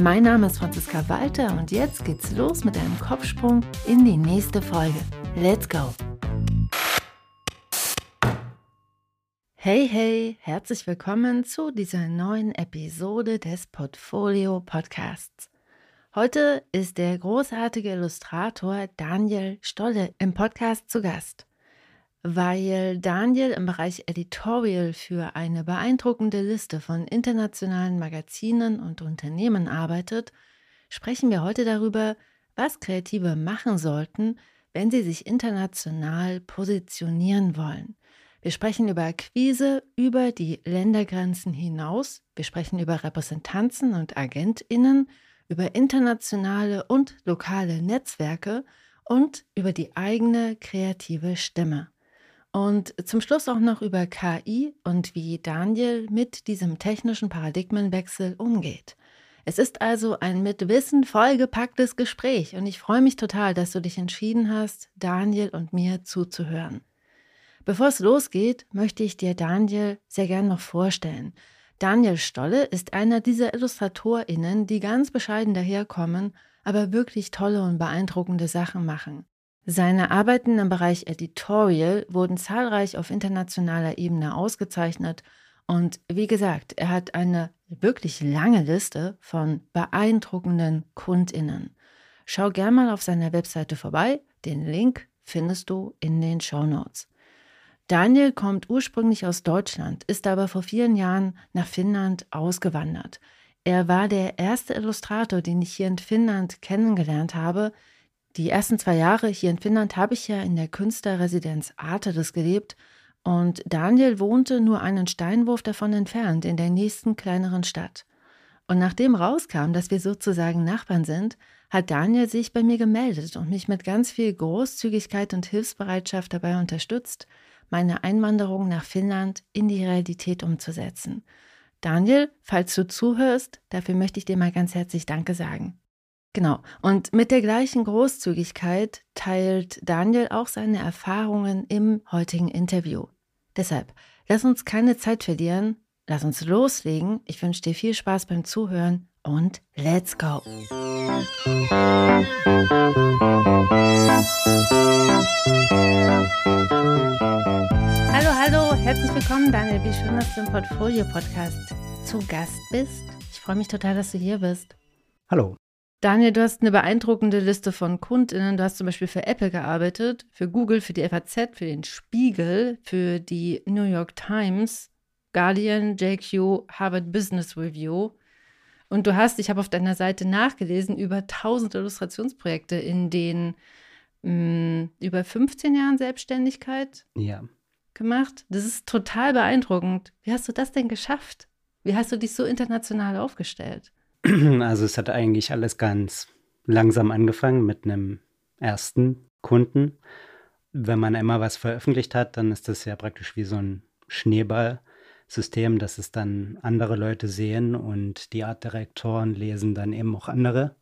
Mein Name ist Franziska Walter und jetzt geht's los mit einem Kopfsprung in die nächste Folge. Let's go! Hey, hey, herzlich willkommen zu dieser neuen Episode des Portfolio Podcasts. Heute ist der großartige Illustrator Daniel Stolle im Podcast zu Gast. Weil Daniel im Bereich Editorial für eine beeindruckende Liste von internationalen Magazinen und Unternehmen arbeitet, sprechen wir heute darüber, was Kreative machen sollten, wenn sie sich international positionieren wollen. Wir sprechen über Akquise über die Ländergrenzen hinaus. Wir sprechen über Repräsentanzen und Agentinnen, über internationale und lokale Netzwerke und über die eigene kreative Stimme. Und zum Schluss auch noch über KI und wie Daniel mit diesem technischen Paradigmenwechsel umgeht. Es ist also ein mit Wissen vollgepacktes Gespräch und ich freue mich total, dass du dich entschieden hast, Daniel und mir zuzuhören. Bevor es losgeht, möchte ich dir Daniel sehr gern noch vorstellen. Daniel Stolle ist einer dieser IllustratorInnen, die ganz bescheiden daherkommen, aber wirklich tolle und beeindruckende Sachen machen. Seine Arbeiten im Bereich Editorial wurden zahlreich auf internationaler Ebene ausgezeichnet und wie gesagt, er hat eine wirklich lange Liste von beeindruckenden KundInnen. Schau gern mal auf seiner Webseite vorbei, den Link findest du in den Show Notes. Daniel kommt ursprünglich aus Deutschland, ist aber vor vielen Jahren nach Finnland ausgewandert. Er war der erste Illustrator, den ich hier in Finnland kennengelernt habe. Die ersten zwei Jahre hier in Finnland habe ich ja in der Künstlerresidenz Arteris gelebt und Daniel wohnte nur einen Steinwurf davon entfernt in der nächsten kleineren Stadt. Und nachdem rauskam, dass wir sozusagen Nachbarn sind, hat Daniel sich bei mir gemeldet und mich mit ganz viel Großzügigkeit und Hilfsbereitschaft dabei unterstützt, meine Einwanderung nach Finnland in die Realität umzusetzen. Daniel, falls du zuhörst, dafür möchte ich dir mal ganz herzlich Danke sagen. Genau, und mit der gleichen Großzügigkeit teilt Daniel auch seine Erfahrungen im heutigen Interview. Deshalb, lass uns keine Zeit verlieren, lass uns loslegen. Ich wünsche dir viel Spaß beim Zuhören und let's go. Hallo, hallo, herzlich willkommen, Daniel. Wie schön, dass du im Portfolio-Podcast zu Gast bist. Ich freue mich total, dass du hier bist. Hallo. Daniel, du hast eine beeindruckende Liste von KundInnen. Du hast zum Beispiel für Apple gearbeitet, für Google, für die FAZ, für den Spiegel, für die New York Times, Guardian, JQ, Harvard Business Review. Und du hast, ich habe auf deiner Seite nachgelesen, über 1000 Illustrationsprojekte in den mh, mm, über 15 Jahren Selbstständigkeit ja. gemacht. Das ist total beeindruckend. Wie hast du das denn geschafft? Wie hast du dich so international aufgestellt? Also es hat eigentlich alles ganz langsam angefangen mit einem ersten Kunden. Wenn man einmal was veröffentlicht hat, dann ist das ja praktisch wie so ein Schneeball. System, dass es dann andere Leute sehen und die Artdirektoren lesen dann eben auch andere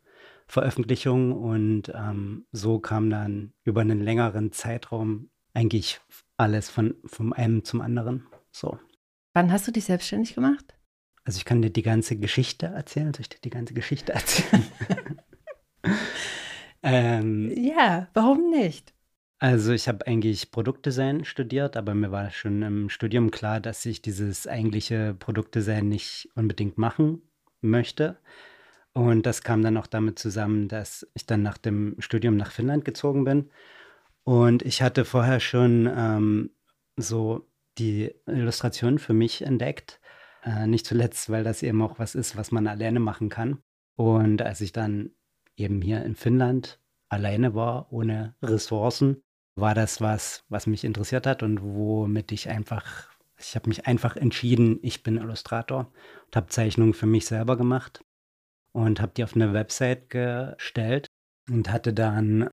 Veröffentlichungen und ähm, so kam dann über einen längeren Zeitraum eigentlich alles von vom einen zum anderen. So. Wann hast du dich selbstständig gemacht? Also ich kann dir die ganze Geschichte erzählen. Soll ich dir die ganze Geschichte erzählen? ähm, ja, warum nicht? Also ich habe eigentlich Produktdesign studiert, aber mir war schon im Studium klar, dass ich dieses eigentliche Produktdesign nicht unbedingt machen möchte. Und das kam dann auch damit zusammen, dass ich dann nach dem Studium nach Finnland gezogen bin. Und ich hatte vorher schon ähm, so die Illustration für mich entdeckt. Äh, nicht zuletzt, weil das eben auch was ist, was man alleine machen kann. Und als ich dann eben hier in Finnland alleine war, ohne Ressourcen, war das was, was mich interessiert hat und womit ich einfach, ich habe mich einfach entschieden, ich bin Illustrator und habe Zeichnungen für mich selber gemacht und habe die auf eine Website gestellt und hatte dann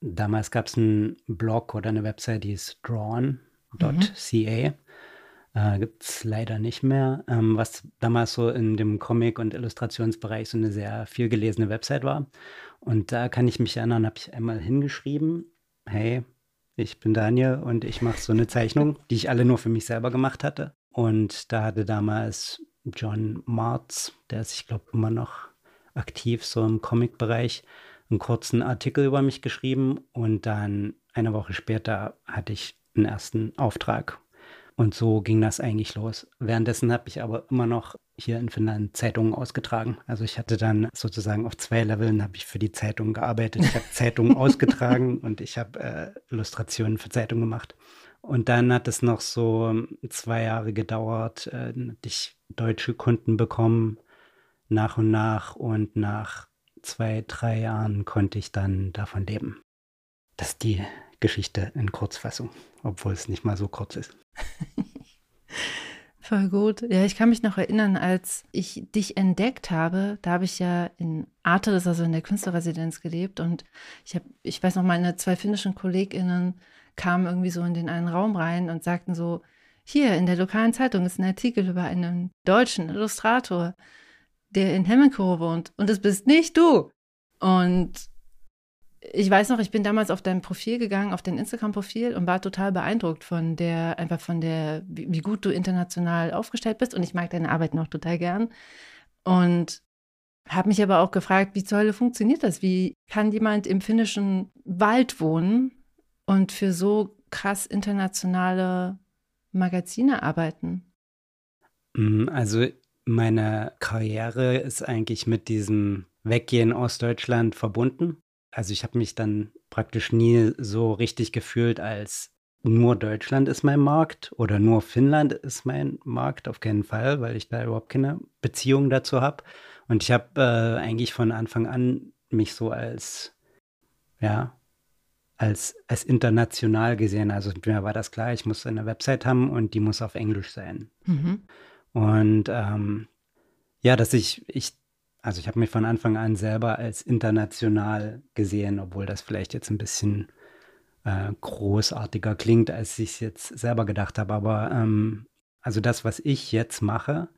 damals gab es einen Blog oder eine Website, die ist drawn.ca. Mhm. Äh, Gibt es leider nicht mehr, ähm, was damals so in dem Comic- und Illustrationsbereich so eine sehr viel gelesene Website war. Und da kann ich mich erinnern, habe ich einmal hingeschrieben, hey, ich bin Daniel und ich mache so eine Zeichnung, die ich alle nur für mich selber gemacht hatte. Und da hatte damals John Martz, der ist, ich glaube, immer noch aktiv so im Comic-Bereich, einen kurzen Artikel über mich geschrieben und dann eine Woche später hatte ich einen ersten Auftrag und so ging das eigentlich los. Währenddessen habe ich aber immer noch hier in Finnland Zeitungen ausgetragen. Also ich hatte dann sozusagen auf zwei Leveln habe ich für die Zeitung gearbeitet. Ich habe Zeitungen ausgetragen und ich habe äh, Illustrationen für Zeitungen gemacht. Und dann hat es noch so zwei Jahre gedauert, äh, ich deutsche Kunden bekommen, nach und nach. Und nach zwei, drei Jahren konnte ich dann davon leben. Das ist die Geschichte in Kurzfassung, obwohl es nicht mal so kurz ist. Voll gut. Ja, ich kann mich noch erinnern, als ich dich entdeckt habe, da habe ich ja in Arte, das ist also in der Künstlerresidenz gelebt und ich habe, ich weiß noch, meine zwei finnischen KollegInnen kamen irgendwie so in den einen Raum rein und sagten so, hier in der lokalen Zeitung ist ein Artikel über einen deutschen Illustrator, der in Hemmenkow wohnt und es bist nicht du. Und ich weiß noch, ich bin damals auf dein Profil gegangen, auf dein Instagram-Profil und war total beeindruckt von der, einfach von der, wie, gut du international aufgestellt bist. Und ich mag deine Arbeit noch total gern. Und habe mich aber auch gefragt, wie zur Hölle funktioniert das? Wie kann jemand im finnischen Wald wohnen und für so krass internationale Magazine arbeiten? Mm, also meine Karriere ist eigentlich mit diesem Weggehen aus Deutschland verbunden also ich habe mich dann praktisch nie so richtig gefühlt, als nur Deutschland ist mein Markt oder nur Finnland ist mein Markt, auf keinen Fall, weil ich da überhaupt keine Beziehung dazu habe. Und ich habe äh, eigentlich von Anfang an mich so als, ja, als, als international gesehen. Also mir war das klar, ich muss eine Website haben und die muss auf Englisch sein. Mhm. Und ähm, ja, dass ich, ich also ich habe mich von Anfang an selber als international gesehen, obwohl das vielleicht jetzt ein bisschen äh, großartiger klingt, als ich es jetzt selber gedacht habe. Aber ähm, also das, was ich jetzt mache,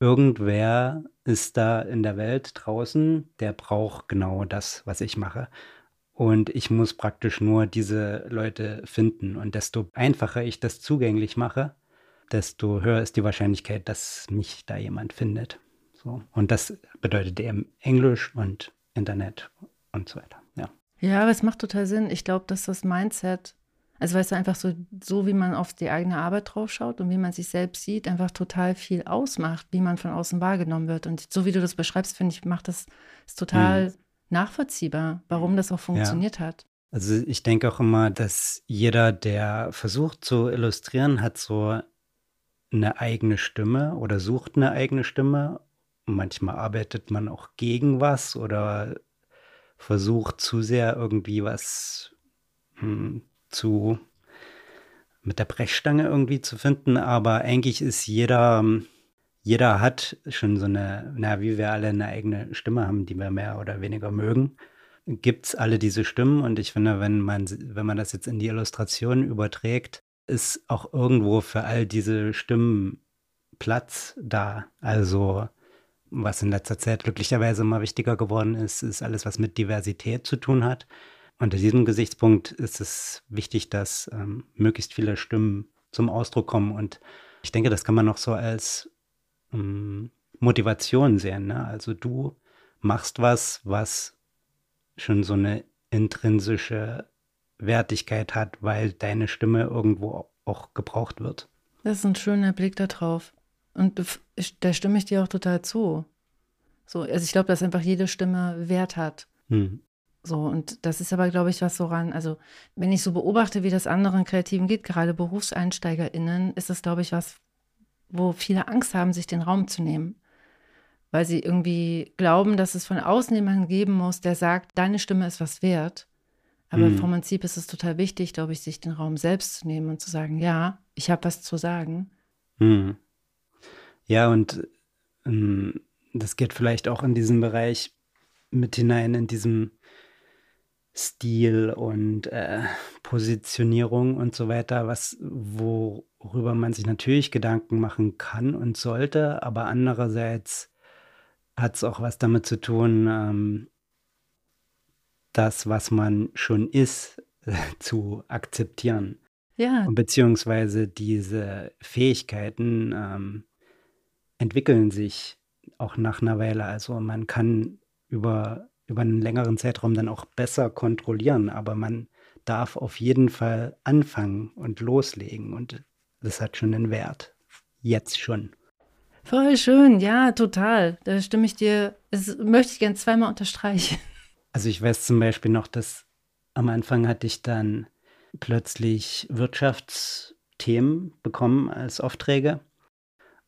irgendwer ist da in der Welt draußen, der braucht genau das, was ich mache. Und ich muss praktisch nur diese Leute finden. Und desto einfacher ich das zugänglich mache, desto höher ist die Wahrscheinlichkeit, dass mich da jemand findet. So. Und das bedeutet eben Englisch und Internet und so weiter. Ja, ja aber es macht total Sinn. Ich glaube, dass das Mindset, also weißt du, einfach so, so wie man auf die eigene Arbeit draufschaut und wie man sich selbst sieht, einfach total viel ausmacht, wie man von außen wahrgenommen wird. Und so wie du das beschreibst, finde ich, macht das ist total mhm. nachvollziehbar, warum das auch funktioniert ja. hat. Also ich denke auch immer, dass jeder, der versucht zu illustrieren, hat so eine eigene Stimme oder sucht eine eigene Stimme manchmal arbeitet man auch gegen was oder versucht zu sehr irgendwie was hm, zu mit der Brechstange irgendwie zu finden, aber eigentlich ist jeder, jeder hat schon so eine, na, wie wir alle eine eigene Stimme haben, die wir mehr oder weniger mögen, gibt es alle diese Stimmen und ich finde, wenn man, wenn man das jetzt in die Illustration überträgt, ist auch irgendwo für all diese Stimmen Platz da. Also was in letzter Zeit glücklicherweise immer wichtiger geworden ist, ist alles, was mit Diversität zu tun hat. Unter diesem Gesichtspunkt ist es wichtig, dass ähm, möglichst viele Stimmen zum Ausdruck kommen. Und ich denke, das kann man noch so als ähm, Motivation sehen. Ne? Also du machst was, was schon so eine intrinsische Wertigkeit hat, weil deine Stimme irgendwo auch gebraucht wird. Das ist ein schöner Blick darauf. Und da stimme ich dir auch total zu. So, also ich glaube, dass einfach jede Stimme Wert hat. Mhm. So, und das ist aber, glaube ich, was woran, also wenn ich so beobachte, wie das anderen Kreativen geht, gerade BerufseinsteigerInnen, ist das, glaube ich, was, wo viele Angst haben, sich den Raum zu nehmen. Weil sie irgendwie glauben, dass es von außen jemanden geben muss, der sagt, deine Stimme ist was wert. Aber mhm. vom Prinzip ist es total wichtig, glaube ich, sich den Raum selbst zu nehmen und zu sagen, ja, ich habe was zu sagen. Mhm. Ja, und ähm, das geht vielleicht auch in diesen Bereich mit hinein, in diesem, Stil und äh, Positionierung und so weiter, was worüber man sich natürlich Gedanken machen kann und sollte, aber andererseits hat es auch was damit zu tun, ähm, das, was man schon ist, zu akzeptieren. Ja. Und beziehungsweise diese Fähigkeiten ähm, entwickeln sich auch nach einer Weile. Also man kann über, über einen längeren Zeitraum dann auch besser kontrollieren, aber man darf auf jeden Fall anfangen und loslegen und das hat schon einen Wert. Jetzt schon. Voll schön, ja, total. Da stimme ich dir, das möchte ich gerne zweimal unterstreichen. Also ich weiß zum Beispiel noch, dass am Anfang hatte ich dann plötzlich Wirtschaftsthemen bekommen als Aufträge.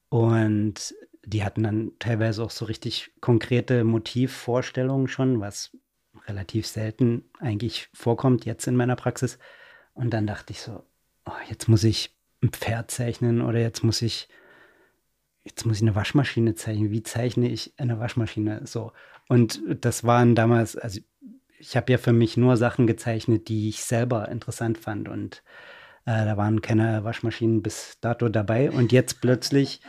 Und die hatten dann teilweise auch so richtig konkrete Motivvorstellungen schon, was relativ selten eigentlich vorkommt jetzt in meiner Praxis. Und dann dachte ich so, oh, jetzt muss ich ein Pferd zeichnen oder jetzt muss ich jetzt muss ich eine Waschmaschine zeichnen. Wie zeichne ich eine Waschmaschine? So. Und das waren damals, also ich habe ja für mich nur Sachen gezeichnet, die ich selber interessant fand. Und äh, da waren keine Waschmaschinen bis dato dabei. Und jetzt plötzlich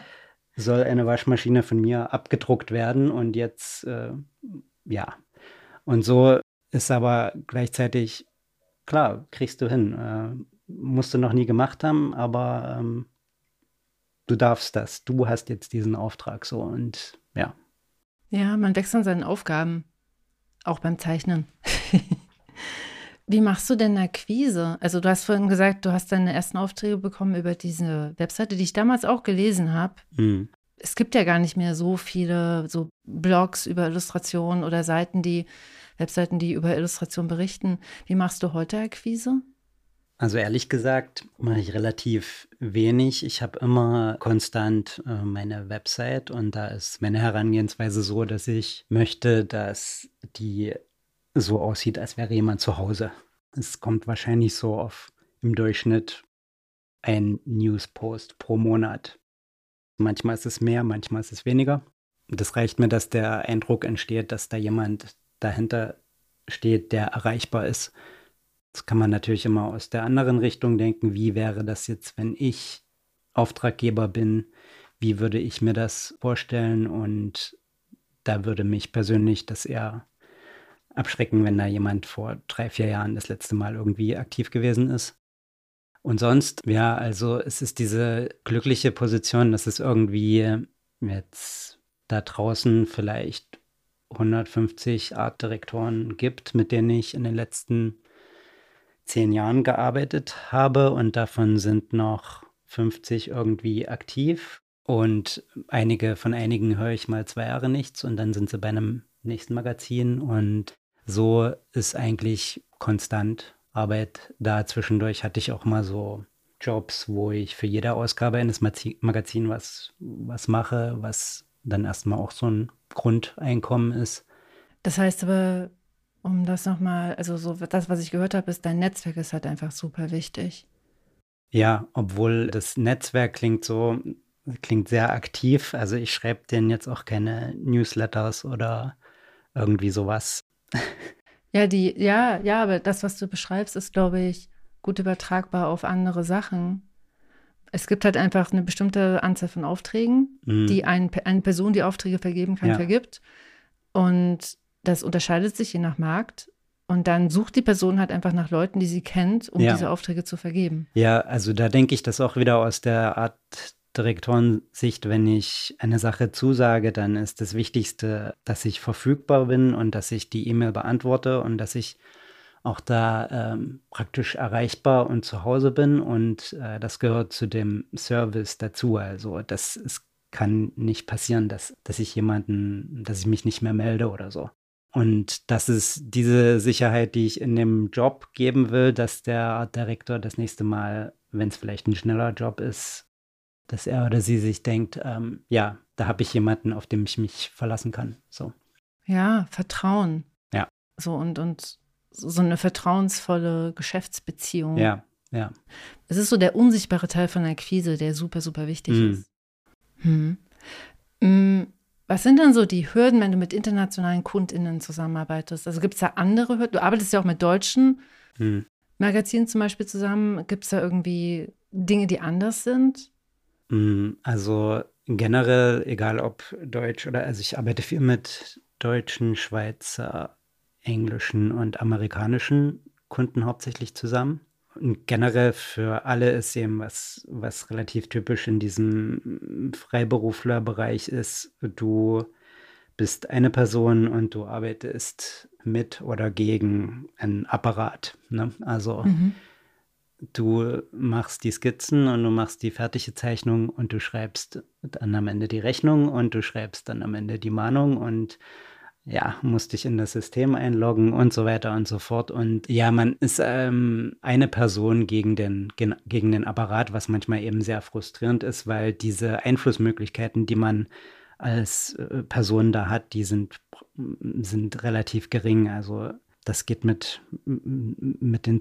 soll eine Waschmaschine von mir abgedruckt werden. Und jetzt, äh, ja. Und so ist aber gleichzeitig, klar, kriegst du hin. Äh, musst du noch nie gemacht haben, aber ähm, du darfst das. Du hast jetzt diesen Auftrag so und ja. Ja, man wächst an seinen Aufgaben. Auch beim Zeichnen. Wie machst du denn Akquise? Also du hast vorhin gesagt, du hast deine ersten Aufträge bekommen über diese Webseite, die ich damals auch gelesen habe. Mhm. Es gibt ja gar nicht mehr so viele so Blogs über Illustrationen oder Seiten, die Webseiten, die über Illustration berichten. Wie machst du heute Akquise? Also ehrlich gesagt mache ich relativ wenig. Ich habe immer konstant äh, meine Website und da ist meine Herangehensweise so, dass ich möchte, dass die so aussieht, als wäre jemand zu Hause. Es kommt wahrscheinlich so auf im Durchschnitt ein Newspost pro Monat. Manchmal ist es mehr, manchmal ist es weniger. Das reicht mir, dass der Eindruck entsteht, dass da jemand dahinter steht, der erreichbar ist Jetzt kann man natürlich immer aus der anderen Richtung denken, wie wäre das jetzt, wenn ich Auftraggeber bin, wie würde ich mir das vorstellen und da würde mich persönlich das eher abschrecken, wenn da jemand vor drei, vier Jahren das letzte Mal irgendwie aktiv gewesen ist. Und sonst, ja, also es ist diese glückliche Position, dass es irgendwie jetzt da draußen vielleicht 150 Artdirektoren gibt, mit denen ich in den letzten zehn Jahren gearbeitet habe und davon sind noch 50 irgendwie aktiv. Und einige von einigen höre ich mal zwei Jahre nichts und dann sind sie bei einem nächsten Magazin. Und so ist eigentlich konstant Arbeit da. Zwischendurch hatte ich auch mal so Jobs, wo ich für jede Ausgabe eines Magazins was, was mache, was dann erstmal auch so ein Grundeinkommen ist. Das heißt aber, um das nochmal, also so das, was ich gehört habe, ist, dein Netzwerk ist halt einfach super wichtig. Ja, obwohl das Netzwerk klingt so, klingt sehr aktiv. Also ich schreibe denen jetzt auch keine Newsletters oder irgendwie sowas. Ja, die, ja, ja, aber das, was du beschreibst, ist, glaube ich, gut übertragbar auf andere Sachen. Es gibt halt einfach eine bestimmte Anzahl von Aufträgen, mhm. die ein, eine Person, die Aufträge vergeben kann, ja. vergibt. Und das unterscheidet sich je nach Markt. Und dann sucht die Person halt einfach nach Leuten, die sie kennt, um ja. diese Aufträge zu vergeben. Ja, also da denke ich das auch wieder aus der Art Direktorensicht, wenn ich eine Sache zusage, dann ist das Wichtigste, dass ich verfügbar bin und dass ich die E-Mail beantworte und dass ich auch da ähm, praktisch erreichbar und zu Hause bin. Und äh, das gehört zu dem Service dazu. Also das es kann nicht passieren, dass, dass ich jemanden, dass ich mich nicht mehr melde oder so. Und das ist diese Sicherheit, die ich in dem Job geben will, dass der Direktor das nächste Mal, wenn es vielleicht ein schneller Job ist, dass er oder sie sich denkt, ähm, ja, da habe ich jemanden, auf den ich mich verlassen kann. So. Ja, Vertrauen. Ja. So und, und so eine vertrauensvolle Geschäftsbeziehung. Ja, ja. Es ist so der unsichtbare Teil von der Akquise, der super, super wichtig mhm. ist. Hm. hm. Was sind denn so die Hürden, wenn du mit internationalen KundInnen zusammenarbeitest? Also gibt es da andere Hürden? Du arbeitest ja auch mit deutschen hm. Magazinen zum Beispiel zusammen. Gibt es da irgendwie Dinge, die anders sind? Hm, also generell, egal ob Deutsch oder, also ich arbeite viel mit deutschen, Schweizer, englischen und amerikanischen Kunden hauptsächlich zusammen. Und generell für alle ist eben was, was relativ typisch in diesem Freiberuflerbereich ist. Du bist eine Person und du arbeitest mit oder gegen einen Apparat. Ne? Also mhm. Du machst die Skizzen und du machst die fertige Zeichnung und du schreibst dann am Ende die Rechnung und du schreibst dann am Ende die Mahnung und ja, musste ich in das System einloggen und so weiter und so fort. Und ja, man ist ähm, eine Person gegen den, gegen den Apparat, was manchmal eben sehr frustrierend ist, weil diese Einflussmöglichkeiten, die man als äh, Person da hat, die sind, sind relativ gering. Also das geht mit, mit den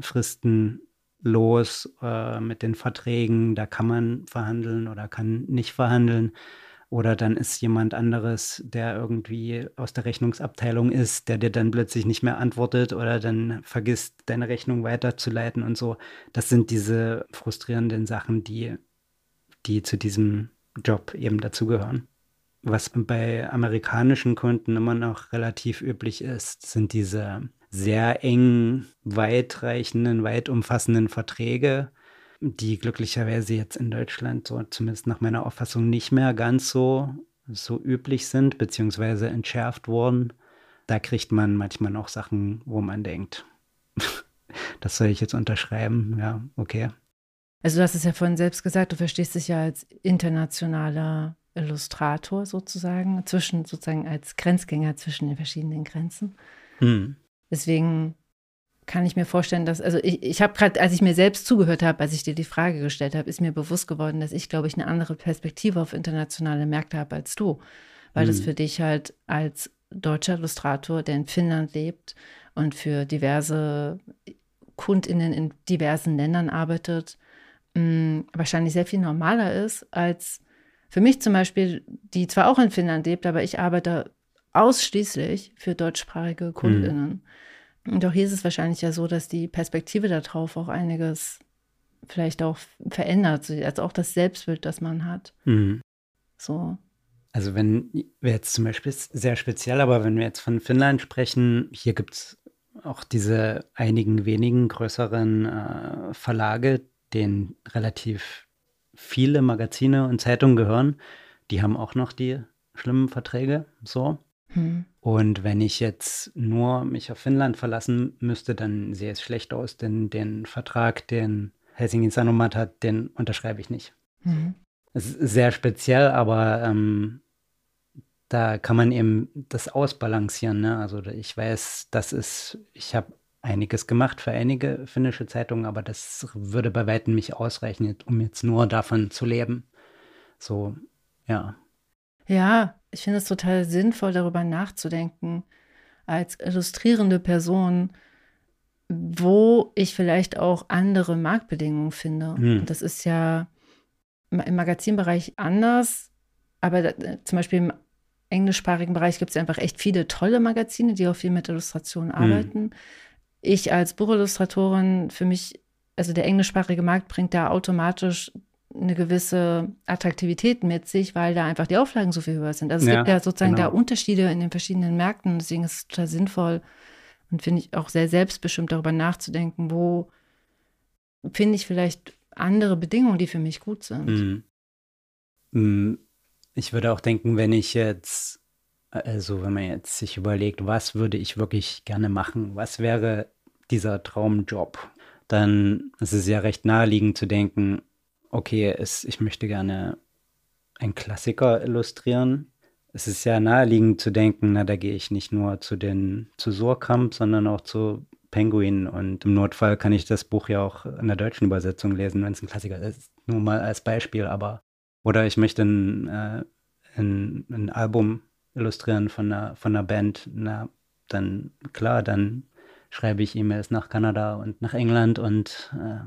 Zahlfristen los, äh, mit den Verträgen, da kann man verhandeln oder kann nicht verhandeln. Oder dann ist jemand anderes, der irgendwie aus der Rechnungsabteilung ist, der dir dann plötzlich nicht mehr antwortet oder dann vergisst, deine Rechnung weiterzuleiten und so. Das sind diese frustrierenden Sachen, die, die zu diesem Job eben dazugehören. Was bei amerikanischen Kunden immer noch relativ üblich ist, sind diese sehr eng weitreichenden, weit umfassenden Verträge, die glücklicherweise jetzt in Deutschland so zumindest nach meiner Auffassung nicht mehr ganz so, so üblich sind, beziehungsweise entschärft wurden. Da kriegt man manchmal noch Sachen, wo man denkt, das soll ich jetzt unterschreiben. Ja, okay. Also du hast es ja vorhin selbst gesagt, du verstehst dich ja als internationaler Illustrator sozusagen, zwischen sozusagen als Grenzgänger zwischen den verschiedenen Grenzen. Hm. Deswegen kann ich mir vorstellen, dass, also ich, ich habe gerade, als ich mir selbst zugehört habe, als ich dir die Frage gestellt habe, ist mir bewusst geworden, dass ich, glaube ich, eine andere Perspektive auf internationale Märkte habe als du. Weil mhm. das für dich halt als deutscher Illustrator, der in Finnland lebt und für diverse KundInnen in diversen Ländern arbeitet, mh, mm, wahrscheinlich sehr viel normaler ist als für mich zum Beispiel, die zwar auch in Finnland lebt, aber ich arbeite ausschließlich für deutschsprachige KundInnen. Mhm. Und auch hier ist es wahrscheinlich ja so, dass die Perspektive darauf auch einiges vielleicht auch verändert, also auch das Selbstbild, das man hat. Mhm. So. Also wenn wir jetzt zum Beispiel sehr speziell, aber wenn wir jetzt von Finnland sprechen, hier gibt es auch diese einigen wenigen größeren äh, Verlage, denen relativ viele Magazine und Zeitungen gehören. Die haben auch noch die schlimmen Verträge so. Hm. Und wenn ich jetzt nur mich auf Finnland verlassen müsste, dann sehe es schlecht aus, denn den Vertrag, den Helsingin Sanomat hat, den unterschreibe ich nicht. Mhm. Es ist sehr speziell, aber ähm, da kann man eben das ausbalancieren. Ne? Also ich weiß, das ist, ich habe einiges gemacht für einige finnische Zeitungen, aber das würde bei weitem nicht ausreichen, um jetzt nur davon zu leben. So, ja. Ja, ich finde es total sinnvoll, darüber nachzudenken, als illustrierende Person, wo ich vielleicht auch andere Marktbedingungen finde. Hm. Das ist ja im Magazinbereich anders, aber da, zum Beispiel im englischsprachigen Bereich gibt es einfach echt viele tolle Magazine, die auch viel mit Illustrationen hm. arbeiten. Ich als Buchillustratorin, für mich, also der englischsprachige Markt bringt da automatisch eine gewisse Attraktivität mit sich, weil da einfach die Auflagen so viel höher sind. Also es ja, gibt ja sozusagen genau. da Unterschiede in den verschiedenen Märkten. Deswegen ist es total sinnvoll und finde ich auch sehr selbstbestimmt darüber nachzudenken, wo finde ich vielleicht andere Bedingungen, die für mich gut sind. Mhm. mhm. Ich würde auch denken, wenn ich jetzt, also wenn man jetzt sich überlegt, was würde ich wirklich gerne machen, was wäre dieser Traumjob, dann ist es ja recht naheliegend zu denken, okay, es, ich möchte gerne einen Klassiker illustrieren. Es ist ja naheliegend zu denken, na, da gehe ich nicht nur zu den zu Surkamp, sondern auch zu Penguin und im Notfall kann ich das Buch ja auch in der deutschen Übersetzung lesen, wenn es ein Klassiker ist. Nur mal als Beispiel, aber oder ich möchte ein, äh, ein, ein Album illustrieren von einer, von einer Band, na, dann klar, dann schreibe ich E-Mails nach Kanada und nach England und äh,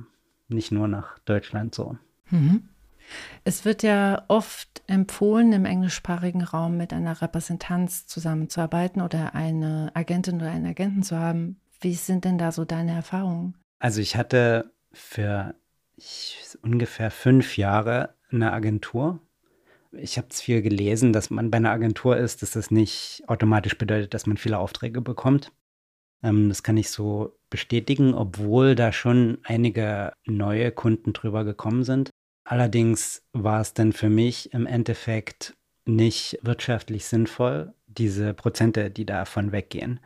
nicht nur nach Deutschland so. Mhm. Es wird ja oft empfohlen, im englischsprachigen Raum mit einer Repräsentanz zusammenzuarbeiten oder eine Agentin oder einen Agenten zu haben. Wie sind denn da so deine Erfahrungen? Also ich hatte für ich, ungefähr fünf Jahre eine Agentur. Ich habe es viel gelesen, dass man bei einer Agentur ist, dass das nicht automatisch bedeutet, dass man viele Aufträge bekommt. Ähm, das kann ich so bestätigen, obwohl da schon einige neue Kunden drüber gekommen sind. Allerdings war es dann für mich im Endeffekt nicht wirtschaftlich sinnvoll, diese Prozente, die davon weggehen.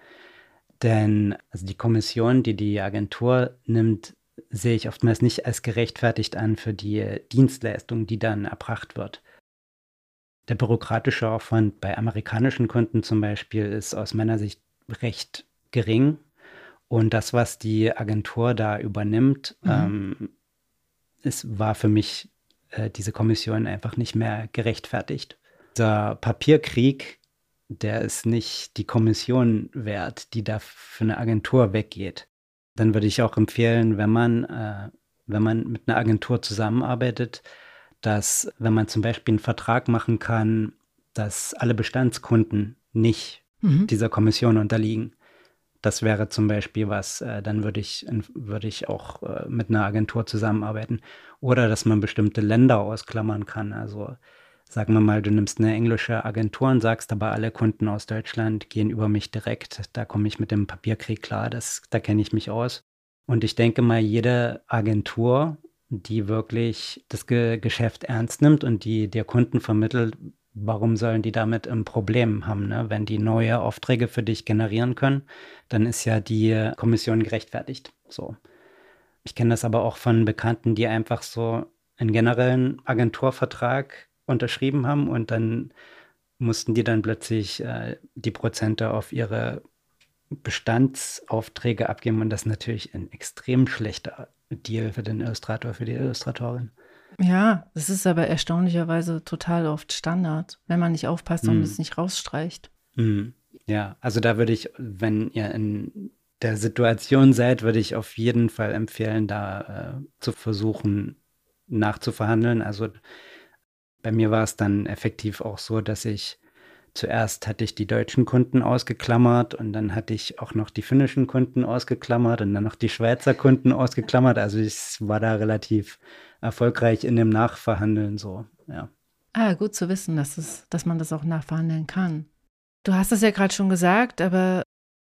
Denn also die Kommission, die die Agentur nimmt, sehe ich oftmals nicht als gerechtfertigt an für die Dienstleistung, die dann erbracht wird. Der bürokratische Aufwand bei amerikanischen Kunden zum Beispiel ist aus meiner Sicht recht gering. Und das, was die Agentur da übernimmt, mhm. ähm, es war für mich äh, diese Kommission einfach nicht mehr gerechtfertigt. Dieser Papierkrieg, der ist nicht die Kommission wert, die da für eine Agentur weggeht. Dann würde ich auch empfehlen, wenn man, äh, wenn man mit einer Agentur zusammenarbeitet, dass, wenn man zum Beispiel einen Vertrag machen kann, dass alle Bestandskunden nicht mhm. dieser Kommission unterliegen. Das wäre zum Beispiel was, äh, dann würde ich, würde ich auch äh, mit einer Agentur zusammenarbeiten. Oder dass man bestimmte Länder ausklammern kann. Also sagen wir mal, du nimmst eine englische Agentur und sagst, aber alle Kunden aus Deutschland gehen über mich direkt. Da komme ich mit dem Papierkrieg klar, das, da kenne ich mich aus. Und ich denke mal, jede Agentur, die wirklich das Ge Geschäft ernst nimmt und die der Kunden vermittelt, warum sollen die damit ein Problem haben? Ne? Wenn die neue Aufträge für dich generieren können, dann ist ja die Kommission gerechtfertigt. So. Ich kenne das aber auch von Bekannten, die einfach so einen generellen Agenturvertrag unterschrieben haben und dann mussten die dann plötzlich äh, die Prozente auf ihre Bestandsaufträge abgeben und das natürlich ein extrem schlechter Deal für den Illustrator, für die Illustratorin. Ja, das ist aber erstaunlicherweise total oft Standard, wenn man nicht aufpasst mm. und es nicht rausstreicht. Mm. Ja, also da würde ich, wenn ihr in der Situation seid, würde ich auf jeden Fall empfehlen, da äh, zu versuchen nachzuverhandeln. Also bei mir war es dann effektiv auch so, dass ich zuerst hatte ich die deutschen Kunden ausgeklammert und dann hatte ich auch noch die finnischen Kunden ausgeklammert und dann noch die Schweizer Kunden ausgeklammert. Also ich war da relativ erfolgreich in dem Nachverhandeln so, ja. Ah, gut zu wissen, dass, es, dass man das auch nachverhandeln kann. Du hast es ja gerade schon gesagt, aber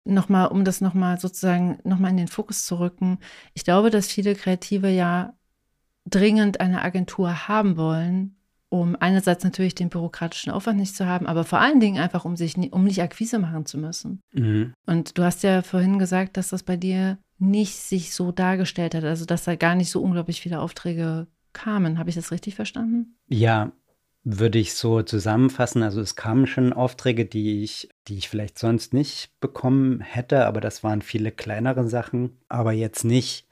nochmal, um das nochmal sozusagen nochmal in den Fokus zu rücken, ich glaube, dass viele Kreative ja dringend eine Agentur haben wollen, um einerseits natürlich den bürokratischen Aufwand nicht zu haben, aber vor allen Dingen einfach, um sich um nicht Akquise machen zu müssen. Mhm. Und du hast ja vorhin gesagt, dass das bei dir nicht sich so dargestellt hat, also dass da gar nicht so unglaublich viele Aufträge kamen. Habe ich das richtig verstanden? Ja, würde ich so zusammenfassen. Also es kamen schon Aufträge, die ich, die ich vielleicht sonst nicht bekommen hätte, aber das waren viele kleinere Sachen, aber jetzt nicht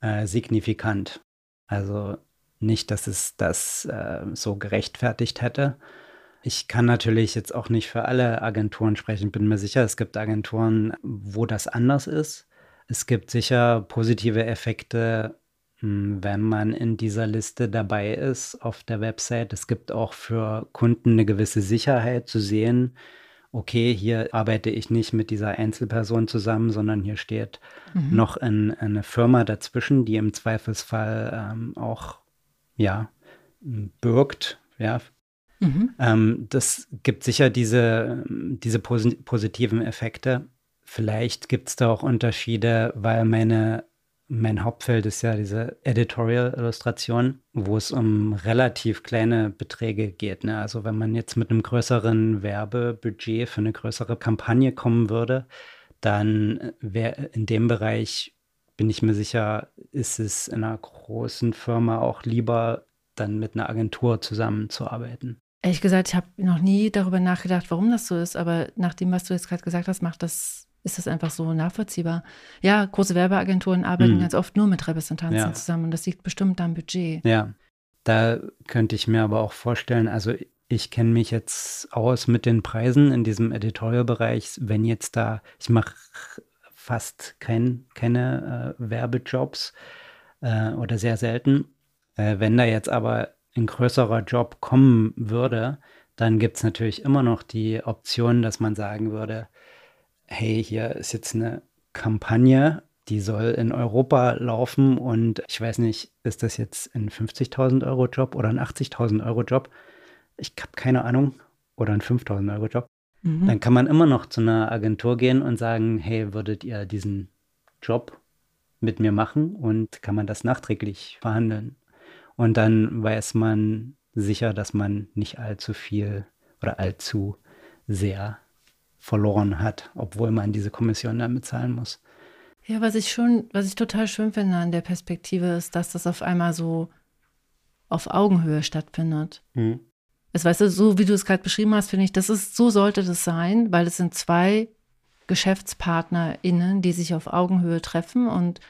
äh, signifikant. Also nicht, dass es das äh, so gerechtfertigt hätte. Ich kann natürlich jetzt auch nicht für alle Agenturen sprechen. Bin mir sicher, es gibt Agenturen, wo das anders ist. Es gibt sicher positive Effekte, hm, wenn man in dieser Liste dabei ist auf der Website. Es gibt auch für Kunden eine gewisse Sicherheit zu sehen, okay, hier arbeite ich nicht mit dieser Einzelperson zusammen, sondern hier steht mhm. noch ein, eine Firma dazwischen, die im Zweifelsfall ähm, auch ja birgt, ja. Mhm. Ähm, das gibt sicher diese, diese posi positiven Effekte. Vielleicht gibt es da auch Unterschiede, weil meine, mein Hauptfeld ist ja diese Editorial-Illustration, wo es um relativ kleine Beträge geht. Ne? Also wenn man jetzt mit einem größeren Werbebudget für eine größere Kampagne kommen würde, dann wäre in dem Bereich, bin ich mir sicher, ist es in einer großen Firma auch lieber, dann mit einer Agentur zusammenzuarbeiten. Ehrlich gesagt, ich habe noch nie darüber nachgedacht, warum das so ist, aber nach dem, was du jetzt gerade gesagt hast, macht das ist das einfach so nachvollziehbar. Ja, große Werbeagenturen arbeiten mhm. ganz oft nur mit Repräsentanzen ja. zusammen und das liegt bestimmt am Budget. Ja, da könnte ich mir aber auch vorstellen, also ich kenne mich jetzt aus mit den Preisen in diesem Editorial-Bereich. Wenn jetzt da, ich mache fast kein, keine äh, Werbejobs äh, oder sehr selten. Äh, wenn da jetzt aber ein größerer Job kommen würde, dann gibt es natürlich immer noch die Option, dass man sagen würde, hey, hier ist jetzt eine Kampagne, die soll in Europa laufen und ich weiß nicht, ist das jetzt ein 50.000 Euro Job oder ein 80.000 Euro Job? Ich habe keine Ahnung. Oder ein 5.000 Euro Job. Mhm. Dann kann man immer noch zu einer Agentur gehen und sagen, hey, würdet ihr diesen Job mit mir machen und kann man das nachträglich verhandeln. Und dann weiß man sicher, dass man nicht allzu viel oder allzu sehr verloren hat, obwohl man diese Kommission dann bezahlen muss. Ja, was ich schon, was ich total schön finde an der Perspektive ist, dass das auf einmal so auf Augenhöhe stattfindet. Mhm. Es weißt du, so wie du es gerade beschrieben hast, finde ich, das ist, so sollte das sein, weil es sind zwei GeschäftspartnerInnen, die sich auf Augenhöhe treffen und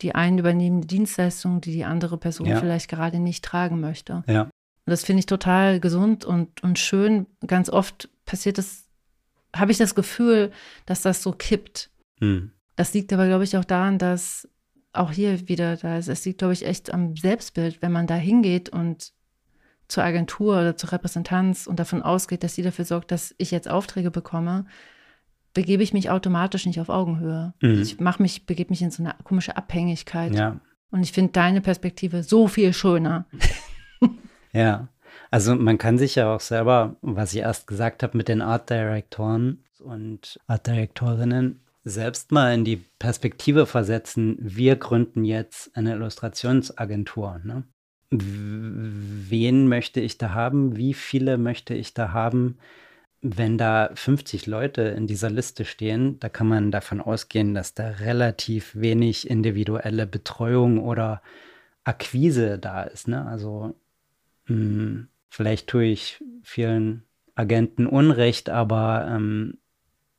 die einen übernehmen die Dienstleistung, die die andere Person ja. vielleicht gerade nicht tragen möchte. Ja. Und das finde ich total gesund und, und schön. Ganz oft passiert es, habe ich das Gefühl, dass das so kippt. Hm. Das liegt aber, glaube ich, auch daran, dass auch hier wieder da ist. Es liegt, glaube ich, echt am Selbstbild, wenn man da hingeht und zur Agentur oder zur Repräsentanz und davon ausgeht, dass sie dafür sorgt, dass ich jetzt Aufträge bekomme, begebe ich mich automatisch nicht auf Augenhöhe. Mhm. Ich mache mich, begebe mich in so eine komische Abhängigkeit. Ja. Und ich finde deine Perspektive so viel schöner. ja. Also man kann sich ja auch selber, was ich erst gesagt habe, mit den Art Directoren und Art Directorinnen selbst mal in die Perspektive versetzen, wir gründen jetzt eine Illustrationsagentur. Ne? Wen möchte ich da haben? Wie viele möchte ich da haben? Wenn da 50 Leute in dieser Liste stehen, da kann man davon ausgehen, dass da relativ wenig individuelle Betreuung oder Akquise da ist. Ne? Also mh, hm, vielleicht tue ich vielen Agenten Unrecht, aber ähm,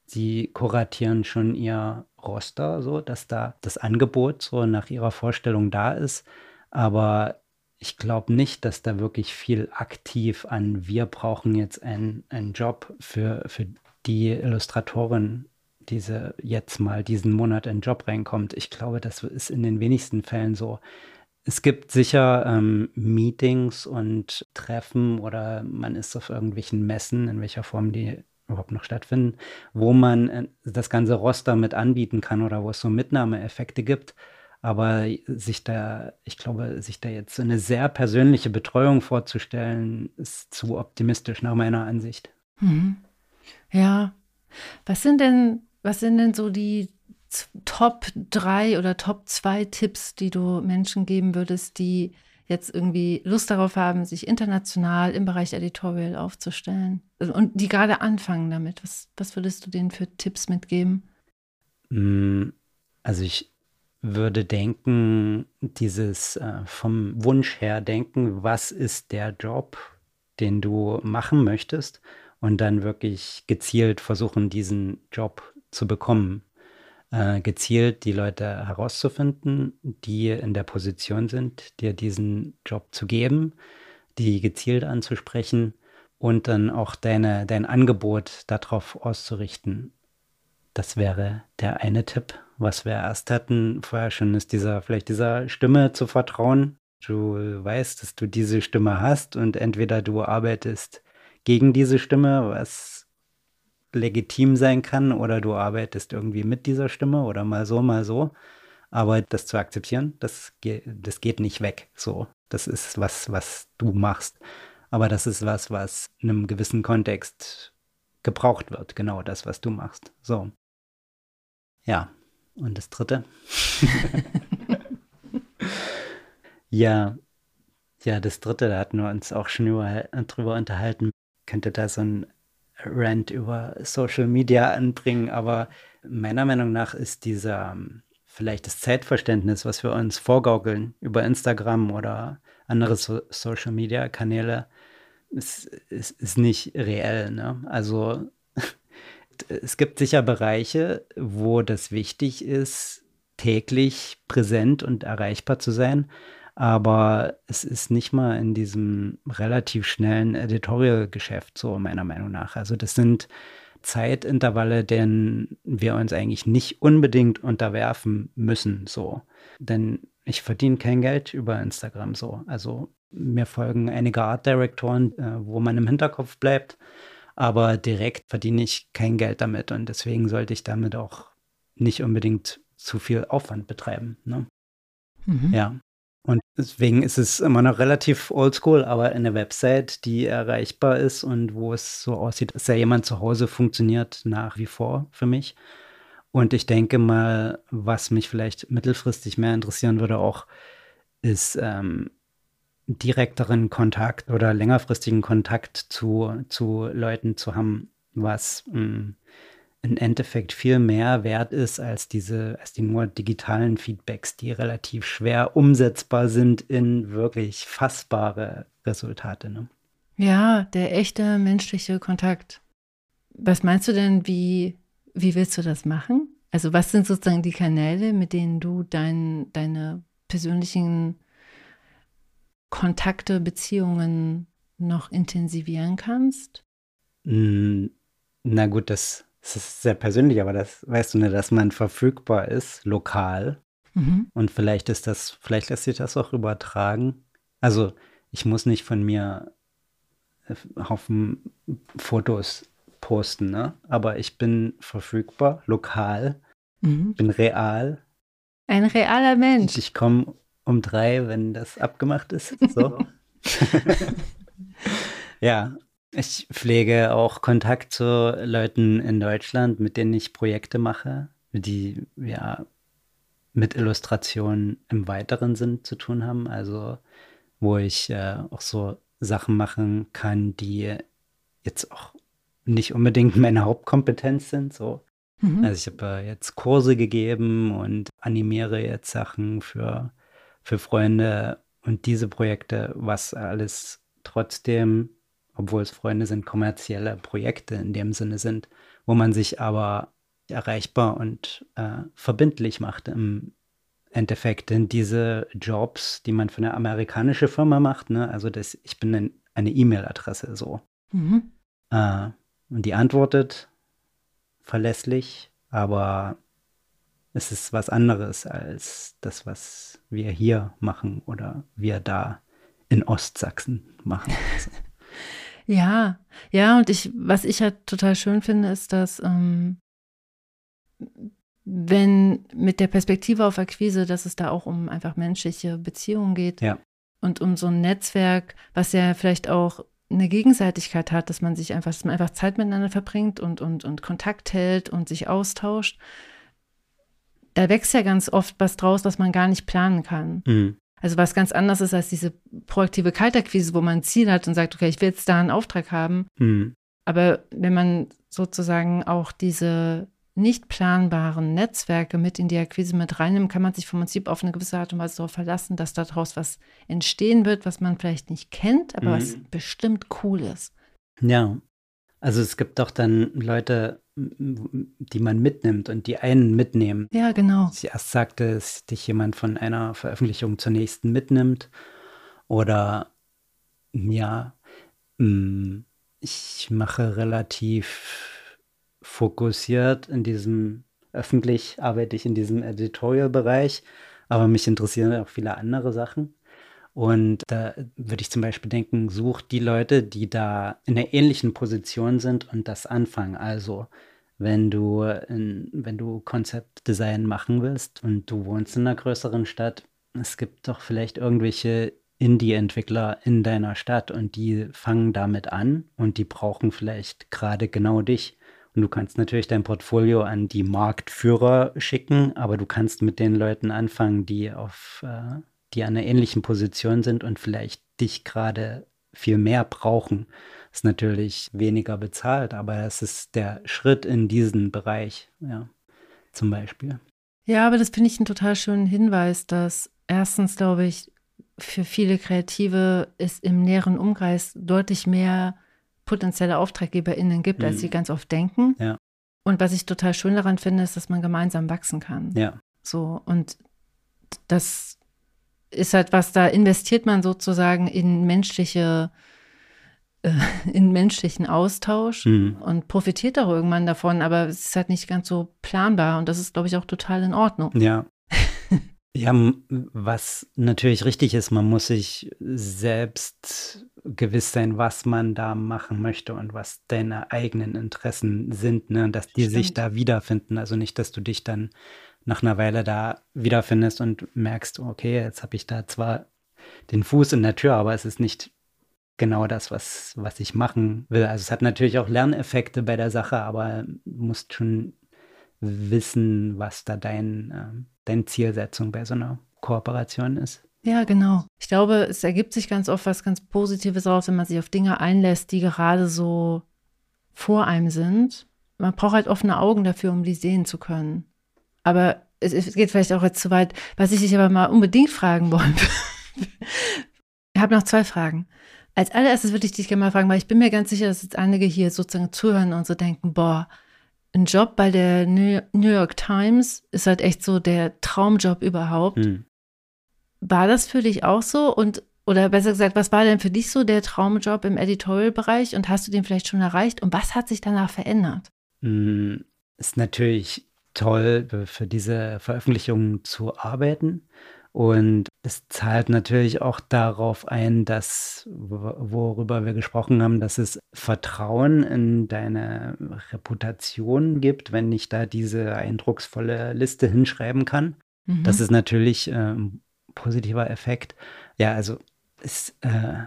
sie kuratieren schon ihr Roster, so dass da das Angebot so nach ihrer Vorstellung da ist. Aber ich glaube nicht, dass da wirklich viel aktiv an, wir brauchen jetzt einen, einen Job für, für die Illustratorin, diese jetzt mal diesen Monat in den Job reinkommt. Ich glaube, das ist in den wenigsten Fällen so. Es gibt sicher ähm, Meetings und Treffen oder man ist auf irgendwelchen Messen, in welcher Form die überhaupt noch stattfinden, wo man äh, das ganze Roster mit anbieten kann oder wo es so Mitnahmeeffekte gibt. Aber sich da, ich glaube, sich da jetzt so eine sehr persönliche Betreuung vorzustellen, ist zu optimistisch nach meiner Ansicht. Mhm. Ja. Was sind denn, was sind denn so die Top 3 oder Top 2 Tipps, die du Menschen geben würdest, die jetzt irgendwie Lust darauf haben, sich international im Bereich Editorial aufzustellen und die gerade anfangen damit? Was, was würdest du denen für Tipps mitgeben? Mm, also ich würde denken, dieses äh, vom Wunsch her denken, was ist der Job, den du machen möchtest und dann wirklich gezielt versuchen, diesen Job zu bekommen. Äh, gezielt die Leute herauszufinden, die in der Position sind, dir diesen Job zu geben, die gezielt anzusprechen und dann auch deine, dein Angebot darauf auszurichten. Das wäre der eine Tipp was wir erst hatten vorher schon, ist dieser, vielleicht dieser Stimme zu vertrauen. Du weißt, dass du diese Stimme hast und entweder du arbeitest gegen diese Stimme, was legitim sein kann, oder du arbeitest irgendwie mit dieser Stimme oder mal so, mal so. Aber das zu akzeptieren, das, geht, das geht nicht weg. So, das ist was, was du machst. Aber das ist was, was in einem gewissen Kontext gebraucht wird. Genau das, was du machst. So. Ja, und das dritte? ja, ja, das dritte, da hatten wir uns auch schon über, drüber unterhalten. Könnte da so ein Rant über Social Media anbringen, aber meiner Meinung nach ist dieser vielleicht das Zeitverständnis, was wir uns vorgaukeln über Instagram oder andere so Social Media Kanäle, ist, ist, ist nicht reell. Ne? Also es gibt sicher Bereiche, wo das wichtig ist, täglich präsent und erreichbar zu sein. Aber es ist nicht mal in diesem relativ schnellen Editorial-Geschäft so, meiner Meinung nach. Also das sind Zeitintervalle, denen wir uns eigentlich nicht unbedingt unterwerfen müssen, so. Denn ich verdiene kein Geld über Instagram so. Also Mir folgen einige Art Directoren, äh, wo man im Hinterkopf bleibt, aber direkt verdiene ich kein Geld damit und deswegen sollte ich damit auch nicht unbedingt zu viel Aufwand betreiben. Ne? Mhm. Ja. Und deswegen ist es immer noch relativ oldschool, aber eine Website, die erreichbar ist und wo es so aussieht, dass ja jemand zu Hause funktioniert nach wie vor für mich. Und ich denke mal, was mich vielleicht mittelfristig mehr interessieren würde, auch ist ähm, direkteren Kontakt oder längerfristigen Kontakt zu, zu Leuten zu haben, was mh, mm, im Endeffekt viel mehr wert ist als diese, als die nur digitalen Feedbacks, die relativ schwer umsetzbar sind in wirklich fassbare Resultate. Ne? Ja, der echte menschliche Kontakt. Was meinst du denn, wie, wie willst du das machen? Also was sind sozusagen die Kanäle, mit denen du dein, deine persönlichen Kontakte, Beziehungen noch intensivieren kannst? Hm, na gut, das, das ist sehr persönlich, aber das weißt du ne, dass man verfügbar ist, lokal. Mhm. Und vielleicht ist das, vielleicht lässt sich das auch übertragen. Also ich muss nicht von mir Haufen Fotos posten, ne? Aber ich bin verfügbar, lokal, mhm. bin real. Ein realer Mensch. Ich komme um drei, wenn das abgemacht ist. So. ja, ich pflege auch Kontakt zu Leuten in Deutschland, mit denen ich Projekte mache, die ja mit Illustrationen im weiteren Sinn zu tun haben. Also wo ich äh, auch so Sachen machen kann, die jetzt auch nicht unbedingt meine Hauptkompetenz sind. So. Mhm. Also ich habe äh, jetzt Kurse gegeben und animiere jetzt Sachen für für Freunde und diese Projekte, was alles trotzdem, obwohl es Freunde sind, kommerzielle Projekte in dem Sinne sind, wo man sich aber erreichbar und äh, verbindlich macht im Endeffekt. Denn diese Jobs, die man für eine amerikanische Firma macht, ne, also das, ich bin eine E-Mail-Adresse so. Mhm. Äh, und die antwortet verlässlich, aber es ist was anderes als das, was wir hier machen oder wir da in Ostsachsen machen. ja, ja, und ich, was ich halt total schön finde, ist, dass ähm, wenn mit der Perspektive auf Akquise, dass es da auch um einfach menschliche Beziehungen geht ja. und um so ein Netzwerk, was ja vielleicht auch eine Gegenseitigkeit hat, dass man sich einfach, dass man einfach Zeit miteinander verbringt und, und, und Kontakt hält und sich austauscht da wächst ja ganz oft was draus, was man gar nicht planen kann. Mhm. Also was ganz anders ist als diese proaktive Kaltakquise, wo man ein Ziel hat und sagt, okay, ich will jetzt da einen Auftrag haben. Mhm. Aber wenn man sozusagen auch diese nicht planbaren Netzwerke mit in die Akquise mit reinnimmt, kann man sich vom Prinzip auf eine gewisse Art und Weise darauf verlassen, dass daraus was entstehen wird, was man vielleicht nicht kennt, aber mhm. was bestimmt cool ist. Ja, also es gibt doch dann Leute, die man mitnimmt und die einen mitnehmen. Ja, genau. Sie erst sagte, dass dich jemand von einer Veröffentlichung zur nächsten mitnimmt. Oder ja, mm, ich mache relativ fokussiert in diesem, öffentlich arbeite ich in diesem Editorial-Bereich, aber mich interessieren auch viele andere Sachen. Und da würde ich zum Beispiel denken, such die Leute, die da in einer ähnlichen Position sind und das anfangen. Also wenn du, wenn du Konzeptdesign machen willst und du wohnst in einer größeren Stadt, es gibt doch vielleicht irgendwelche Indie-Entwickler in deiner Stadt und die fangen damit an und die brauchen vielleicht gerade genau dich. Und du kannst natürlich dein Portfolio an die Marktführer schicken, aber du kannst mit den Leuten anfangen, die auf, äh, die an einer ähnlichen Position sind und vielleicht dich gerade viel mehr brauchen ist natürlich weniger bezahlt, aber es ist der Schritt in diesen Bereich, ja, zum Beispiel. Ja, aber das finde ich einen total schönen Hinweis, dass erstens, glaube ich, für viele Kreative es im näheren Umkreis deutlich mehr potenzielle AuftraggeberInnen gibt, mhm. als sie ganz oft denken. Ja. Und was ich total schön daran finde, ist, dass man gemeinsam wachsen kann. Ja. So, und das ist halt was, da investiert man sozusagen in menschliche äh, in menschlichen Austausch mhm. und profitiert auch irgendwann davon, aber es ist halt nicht ganz so planbar und das ist, glaube ich, auch total in Ordnung. Ja. Ja, was natürlich richtig ist, man muss sich selbst gewiss sein, was man da machen möchte und was deine eigenen Interessen sind, ne? Und dass die sich da wiederfinden. Also nicht, dass du dich dann nach einer Weile da wiederfindest und merkst, okay, jetzt habe ich da zwar den Fuß in der Tür, aber es ist nicht genau das, was, was ich machen will. Also es hat natürlich auch Lerneffekte bei der Sache, aber du musst schon wissen, was da dein, äh, deine Zielsetzung bei so einer Kooperation ist. Ja, genau. Ich glaube, es ergibt sich ganz oft was ganz Positives raus, wenn man sich auf Dinge einlässt, die gerade so vor einem sind. Man braucht halt offene Augen dafür, um die sehen zu können. Aber es, es geht vielleicht auch jetzt zu weit. Was ich dich aber mal unbedingt fragen wollte. ich habe noch zwei Fragen. Als allererstes würde ich dich gerne mal fragen, weil ich bin mir ganz sicher, dass jetzt einige hier sozusagen zuhören und so denken, boah, ein Job bei der New York Times ist halt echt so der Traumjob überhaupt. Hm. War das für dich auch so? Und oder besser gesagt, was war denn für dich so der Traumjob im Editorial-Bereich und hast du den vielleicht schon erreicht? Und was hat sich danach verändert? Hm, ist natürlich toll, für diese Veröffentlichungen zu arbeiten. Und es zahlt natürlich auch darauf ein, dass, worüber wir gesprochen haben, dass es Vertrauen in deine Reputation gibt, wenn ich da diese eindrucksvolle Liste hinschreiben kann. Mhm. Das ist natürlich äh, ein positiver Effekt. Ja, also es, äh,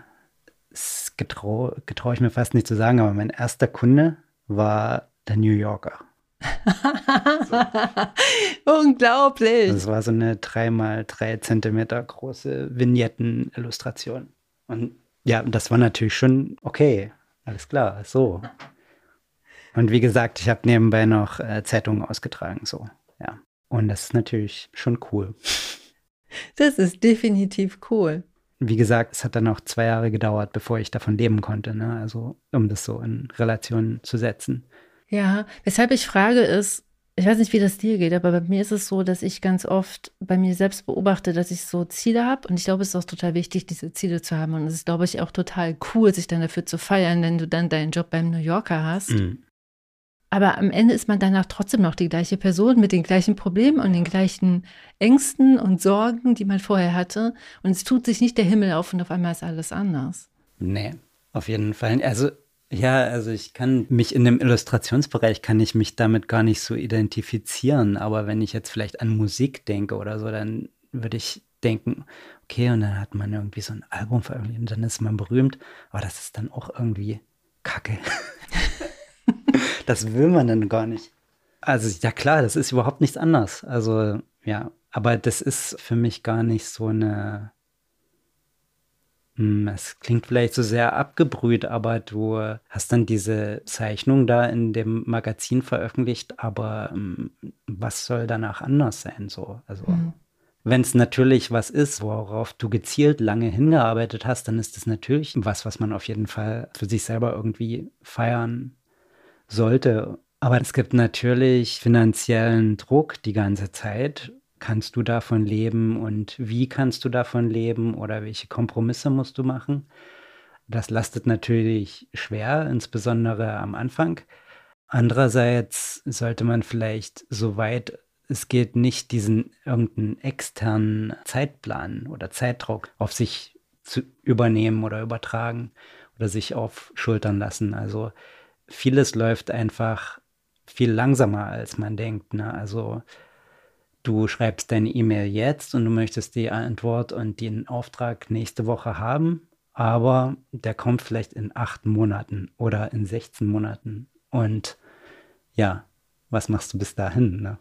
es getraue getrau ich mir fast nicht zu sagen, aber mein erster Kunde war der New Yorker. Unglaublich. Das war so eine 3 mal 3 Zentimeter große Vignetten-Illustration. Und ja, das war natürlich schon okay. Alles klar, so. Und wie gesagt, ich habe nebenbei noch äh, Zeitungen ausgetragen, so, ja. Und das ist natürlich schon cool. Das ist definitiv cool. Wie gesagt, es hat dann auch zwei Jahre gedauert, bevor ich davon leben konnte, ne? Also, um das so in Relation zu setzen. Ja, weshalb ich frage ist, ich weiß nicht, wie das dir geht, aber bei mir ist es so, dass ich ganz oft bei mir selbst beobachte, dass ich so Ziele habe. Und ich glaube, es ist auch total wichtig, diese Ziele zu haben. Und es ist, glaube ich, auch total cool, sich dann dafür zu feiern, wenn du dann deinen Job beim New Yorker hast. Mhm. Aber am Ende ist man danach trotzdem noch die gleiche Person mit den gleichen Problemen und den gleichen Ängsten und Sorgen, die man vorher hatte. Und es tut sich nicht der Himmel auf und auf einmal ist alles anders. Nee, auf jeden Fall. Also ja, also ich kann mich in dem Illustrationsbereich kann ich mich damit gar nicht so identifizieren, aber wenn ich jetzt vielleicht an Musik denke oder so, dann würde ich denken, okay, und dann hat man irgendwie so ein Album veröffentlicht und dann ist man berühmt, aber das ist dann auch irgendwie Kacke. das will man dann gar nicht. Also ja klar, das ist überhaupt nichts anderes. Also ja, aber das ist für mich gar nicht so eine es klingt vielleicht so sehr abgebrüht, aber du hast dann diese Zeichnung da in dem Magazin veröffentlicht, aber ähm, was soll danach anders sein? So, also mhm. wenn es natürlich was ist, worauf du gezielt lange hingearbeitet hast, dann ist es natürlich was, was man auf jeden Fall für sich selber irgendwie feiern sollte. Aber es gibt natürlich finanziellen Druck die ganze Zeit kannst du davon leben und wie kannst du davon leben oder welche Kompromisse musst du machen. Das lastet natürlich schwer, insbesondere am Anfang. Andererseits sollte man vielleicht, soweit es geht, nicht diesen irgendeinen externen Zeitplan oder Zeitdruck auf sich zu übernehmen oder übertragen oder sich aufschultern lassen. Also vieles läuft einfach viel langsamer, als man denkt. Ne? Also du schreibst deine E-Mail jetzt und du möchtest die Antwort und den Auftrag nächste Woche haben, aber der kommt vielleicht in acht Monaten oder in 16 Monaten. Und ja, was machst du bis dahin? Ne?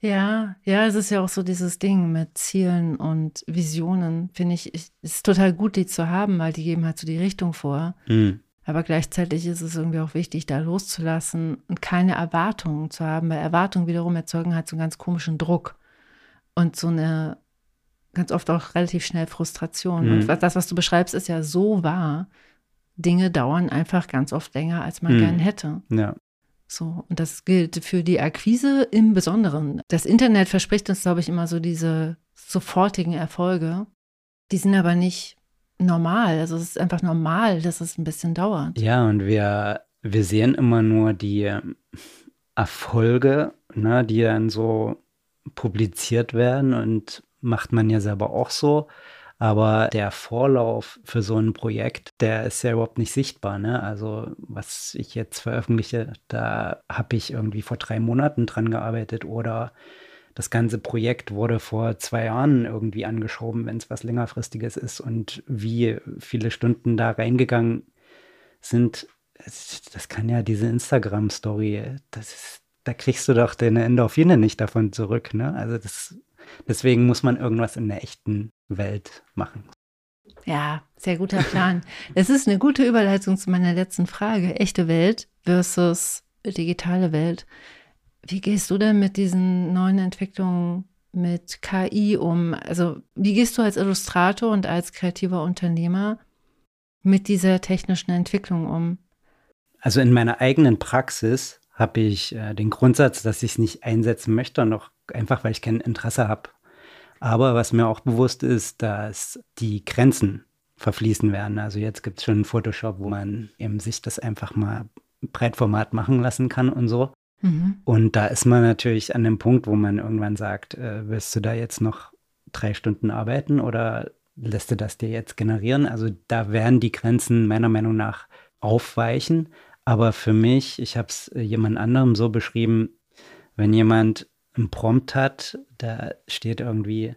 Ja, ja, es ist ja auch so dieses Ding mit Zielen und Visionen, finde ich, es ist total gut, die zu haben, weil die geben halt so die Richtung vor. Mhm. Aber gleichzeitig ist es irgendwie auch wichtig, da loszulassen und keine Erwartungen zu haben, weil Erwartungen wiederum erzeugen halt so einen ganz komischen Druck und so eine ganz oft auch relativ schnell Frustration. Mhm. Und das, was du beschreibst, ist ja so wahr. Dinge dauern einfach ganz oft länger, als man mhm. gern hätte. Ja. So, und das gilt für die Akquise im Besonderen. Das Internet verspricht uns, glaube ich, immer so diese sofortigen Erfolge. Die sind aber nicht normal. Also es ist einfach normal, dass es ein bisschen dauert. Ja, und wir, wir sehen immer nur die Erfolge, ne, die dann so publiziert werden und macht man ja selber auch so. Aber der Vorlauf für so ein Projekt, der ist ja überhaupt nicht sichtbar. Ne? Also was ich jetzt veröffentliche, da habe ich irgendwie vor drei Monaten dran gearbeitet oder das ganze Projekt wurde vor zwei Jahren irgendwie angeschoben, wenn es was längerfristiges ist und wie viele Stunden da reingegangen sind, das kann ja diese Instagram-Story, da kriegst du doch deine Endorphine nicht davon zurück, ne? Also das, deswegen muss man irgendwas in der echten Welt machen. Ja, sehr guter Plan. Es ist eine gute Überleitung zu meiner letzten Frage. Echte Welt versus digitale Welt. Wie gehst du denn mit diesen neuen Entwicklungen mit KI um? Also, wie gehst du als Illustrator und als kreativer Unternehmer mit dieser technischen Entwicklung um? Also in meiner eigenen Praxis habe ich äh, den Grundsatz, dass ich es nicht einsetzen möchte, noch einfach, weil ich kein Interesse habe. Aber was mir auch bewusst ist, dass die Grenzen verfließen werden. Also jetzt gibt es schon Photoshop, wo man eben sich das einfach mal Breitformat machen lassen kann und so. Mhm. Und da ist man natürlich an dem Punkt, wo man irgendwann sagt, äh, willst du da jetzt noch drei Stunden arbeiten oder lässt du das dir jetzt generieren? Also da werden die Grenzen meiner Meinung nach aufweichen. Aber für mich, ich habe es jemand anderem so beschrieben, wenn jemand einen Prompt hat, da steht irgendwie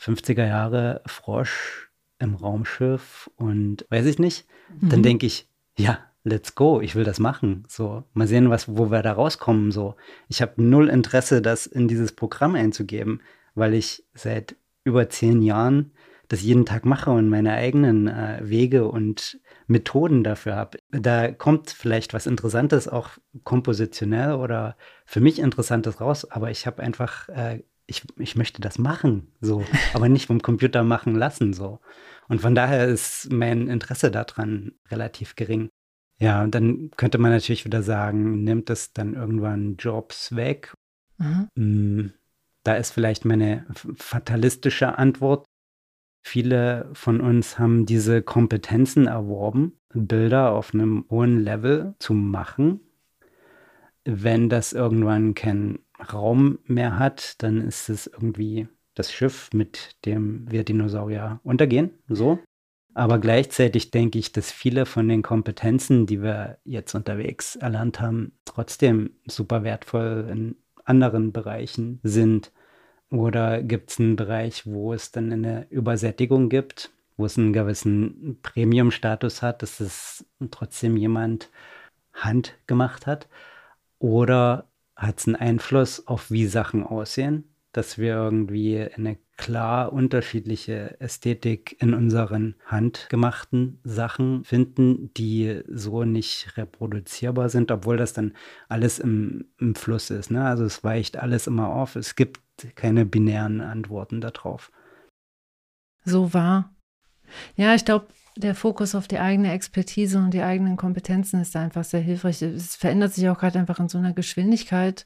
50er Jahre Frosch im Raumschiff und weiß ich nicht, mhm. dann denke ich, ja, let's go, ich will das machen. So, mal sehen, was, wo wir da rauskommen. So, ich habe null Interesse, das in dieses Programm einzugeben, weil ich seit über zehn Jahren das jeden Tag mache und meine eigenen äh, Wege und Methoden dafür habe. Da kommt vielleicht was Interessantes, auch kompositionell oder für mich Interessantes raus, aber ich habe einfach, äh, ich, ich möchte das machen, so, aber nicht vom Computer machen lassen, so. Und von daher ist mein Interesse daran relativ gering. Ja, und dann könnte man natürlich wieder sagen, nimmt es dann irgendwann Jobs weg? Mhm. Da ist vielleicht meine fatalistische Antwort. Viele von uns haben diese Kompetenzen erworben, Bilder auf einem hohen Level zu machen. Wenn das irgendwann keinen Raum mehr hat, dann ist es irgendwie das Schiff, mit dem wir Dinosaurier untergehen. So. Aber gleichzeitig denke ich, dass viele von den Kompetenzen, die wir jetzt unterwegs erlernt haben, trotzdem super wertvoll in anderen Bereichen sind. Oder gibt es einen Bereich, wo es dann eine Übersättigung gibt, wo es einen gewissen Premium-Status hat, dass es trotzdem jemand handgemacht hat? Oder hat es einen Einfluss auf, wie Sachen aussehen? Dass wir irgendwie eine klar unterschiedliche Ästhetik in unseren handgemachten Sachen finden, die so nicht reproduzierbar sind, obwohl das dann alles im, im Fluss ist. Ne? Also es weicht alles immer auf. Es gibt keine binären Antworten darauf. So wahr. Ja, ich glaube, der Fokus auf die eigene Expertise und die eigenen Kompetenzen ist einfach sehr hilfreich. Es verändert sich auch gerade einfach in so einer Geschwindigkeit,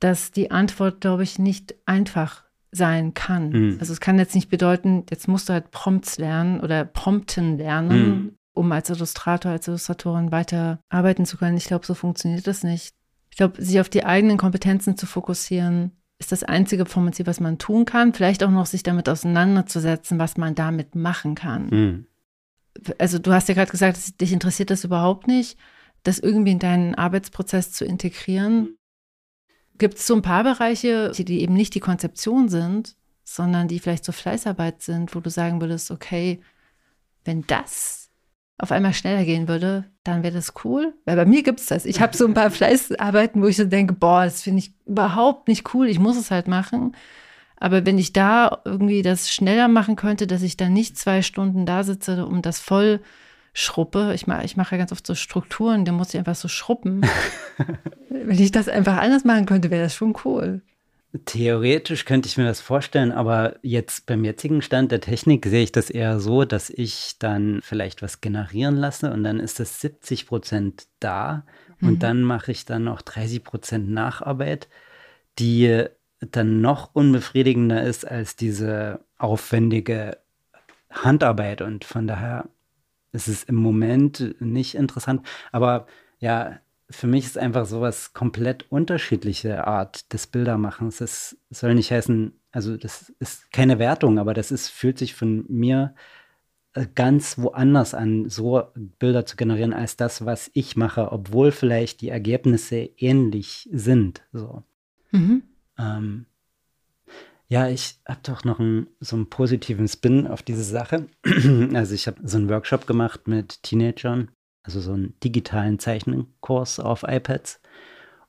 dass die Antwort, glaube ich, nicht einfach sein kann. Mhm. Also es kann jetzt nicht bedeuten, jetzt musst du halt Prompts lernen oder Prompten lernen, mhm. um als Illustrator, als Illustratorin weiter arbeiten zu können. Ich glaube, so funktioniert das nicht. Ich glaube, sich auf die eigenen Kompetenzen zu fokussieren, ist das einzige vom Prinzip, was man tun kann. Vielleicht auch noch sich damit auseinanderzusetzen, was man damit machen kann. Mhm. Also du hast ja gerade gesagt, dich interessiert das überhaupt nicht, das irgendwie in deinen Arbeitsprozess zu integrieren. Gibt es so ein paar Bereiche, die eben nicht die Konzeption sind, sondern die vielleicht so Fleißarbeit sind, wo du sagen würdest, okay, wenn das auf einmal schneller gehen würde, dann wäre das cool. Weil bei mir gibt es das. Ich habe so ein paar Fleißarbeiten, wo ich so denke, boah, das finde ich überhaupt nicht cool. Ich muss es halt machen. Aber wenn ich da irgendwie das schneller machen könnte, dass ich dann nicht zwei Stunden da sitze, um das voll schruppe. Ich mache ich mach ja ganz oft so Strukturen, da muss ich einfach so schruppen. wenn ich das einfach anders machen könnte, wäre das schon cool. Theoretisch könnte ich mir das vorstellen, aber jetzt beim jetzigen Stand der Technik sehe ich das eher so, dass ich dann vielleicht was generieren lasse und dann ist das 70 Prozent da mhm. und dann mache ich dann noch 30 Prozent Nacharbeit, die dann noch unbefriedigender ist als diese aufwendige Handarbeit und von daher ist es im Moment nicht interessant. Aber ja, für mich ist einfach sowas komplett unterschiedliche Art des Bildermachens. Das soll nicht heißen, also das ist keine Wertung, aber das ist, fühlt sich von mir äh, ganz woanders an, so Bilder zu generieren, als das, was ich mache, obwohl vielleicht die Ergebnisse ähnlich sind. So. Mhm. Ähm, ja, ich habe doch noch einen, so einen positiven Spin auf diese Sache. Also ich habe so einen Workshop gemacht mit Teenagern also so einen digitalen Zeichnenkurs auf iPads.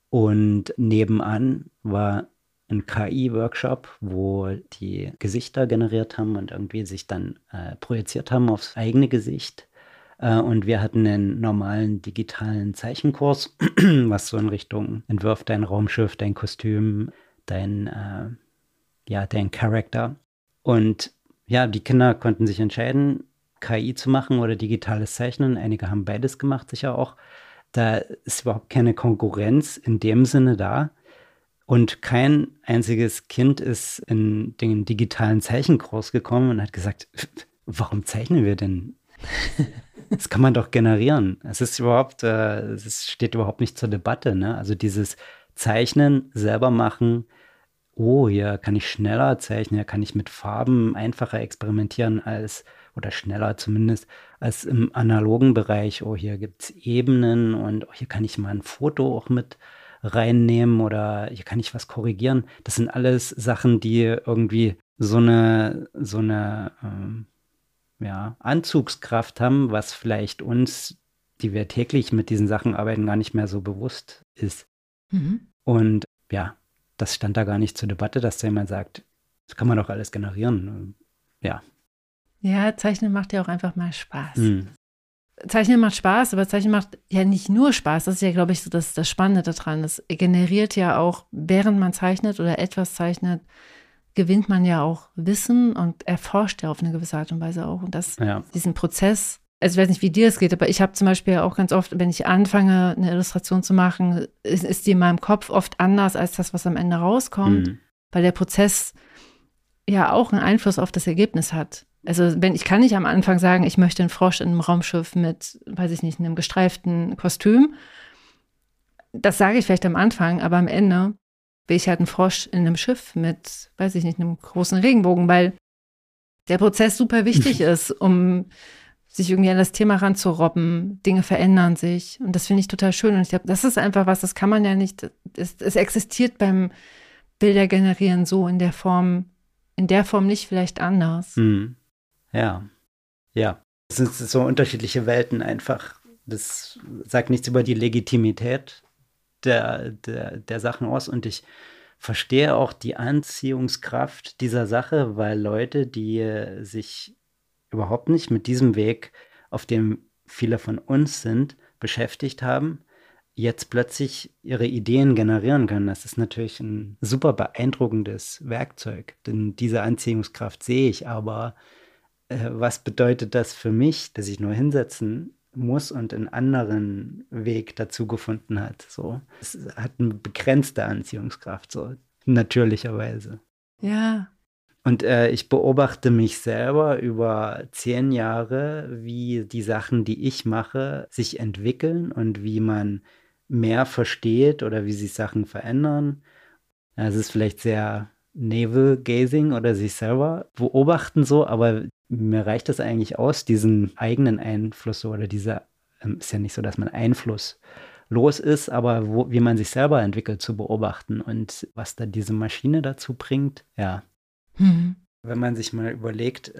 Und nebenan war ein KI-Workshop, wo die Gesichter generiert haben und irgendwie sich dann äh, projiziert haben aufs eigene Gesicht. Äh, und wir hatten einen normalen digitalen Zeichenkurs, was so in Richtung entwirf dein Raumschiff, dein Kostüm, dein, äh, ja, dein Charakter. Und ja, die Kinder konnten sich entscheiden, KI zu machen oder digitales Zeichnen. Einige haben beides gemacht, sicher auch. Da ist überhaupt keine Konkurrenz in dem Sinne da. Und kein einziges Kind ist in den digitalen Zeichenkurs gekommen und hat gesagt, warum zeichnen wir denn? Das kann man doch generieren. Es ist überhaupt, äh, es steht überhaupt nicht zur Debatte. Ne? Also dieses Zeichnen, selber machen, oh, hier kann ich schneller zeichnen, hier kann ich mit Farben einfacher experimentieren als oder schneller zumindest als im analogen Bereich. Oh, hier gibt es Ebenen und oh, hier kann ich mal ein Foto auch mit reinnehmen oder hier kann ich was korrigieren. Das sind alles Sachen, die irgendwie so eine, so eine ähm, ja, Anzugskraft haben, was vielleicht uns, die wir täglich mit diesen Sachen arbeiten, gar nicht mehr so bewusst ist. Mhm. Und ja, das stand da gar nicht zur Debatte, dass da jemand sagt, das kann man doch alles generieren. Ja, ja, Zeichnen macht ja auch einfach mal Spaß. Mhm. Zeichnen macht Spaß, aber Zeichnen macht ja nicht nur Spaß. Das ist ja, glaube ich, so das, das Spannende daran. Das generiert ja auch, während man zeichnet oder etwas zeichnet, gewinnt man ja auch Wissen und erforscht ja auf eine gewisse Art und Weise auch. Und das, ja. diesen Prozess, also ich weiß nicht, wie dir es geht, aber ich habe zum Beispiel auch ganz oft, wenn ich anfange, eine Illustration zu machen, ist, ist die in meinem Kopf oft anders als das, was am Ende rauskommt, mhm. weil der Prozess ja auch einen Einfluss auf das Ergebnis hat. Also wenn ich kann nicht am Anfang sagen, ich möchte einen Frosch in einem Raumschiff mit, weiß ich nicht, einem gestreiften Kostüm. Das sage ich vielleicht am Anfang, aber am Ende will ich halt einen Frosch in einem Schiff mit, weiß ich nicht, einem großen Regenbogen, weil der Prozess super wichtig ist, um sich irgendwie an das Thema ranzurobben. Dinge verändern sich. Und das finde ich total schön. Und ich glaube, das ist einfach was, das kann man ja nicht, es, es existiert beim Bilder generieren so in der Form, in der Form nicht vielleicht anders. Mhm. Ja, ja. Es sind so unterschiedliche Welten einfach. Das sagt nichts über die Legitimität der, der, der Sachen aus. Und ich verstehe auch die Anziehungskraft dieser Sache, weil Leute, die sich überhaupt nicht mit diesem Weg, auf dem viele von uns sind, beschäftigt haben, jetzt plötzlich ihre Ideen generieren können. Das ist natürlich ein super beeindruckendes Werkzeug, denn diese Anziehungskraft sehe ich, aber äh, was bedeutet das für mich, dass ich nur hinsetzen muss und einen anderen Weg dazu gefunden hat. So, es hat eine begrenzte Anziehungskraft, so natürlicherweise. Ja. Und äh, ich beobachte mich selber über zehn Jahre, wie die Sachen, die ich mache, sich entwickeln und wie man mehr versteht oder wie sich Sachen verändern. Es ist vielleicht sehr Navel-Gazing oder sich selber beobachten so, aber mir reicht es eigentlich aus, diesen eigenen Einfluss oder dieser, ähm, ist ja nicht so, dass man einflusslos ist, aber wo, wie man sich selber entwickelt, zu beobachten und was da diese Maschine dazu bringt, ja. Mhm. Wenn man sich mal überlegt,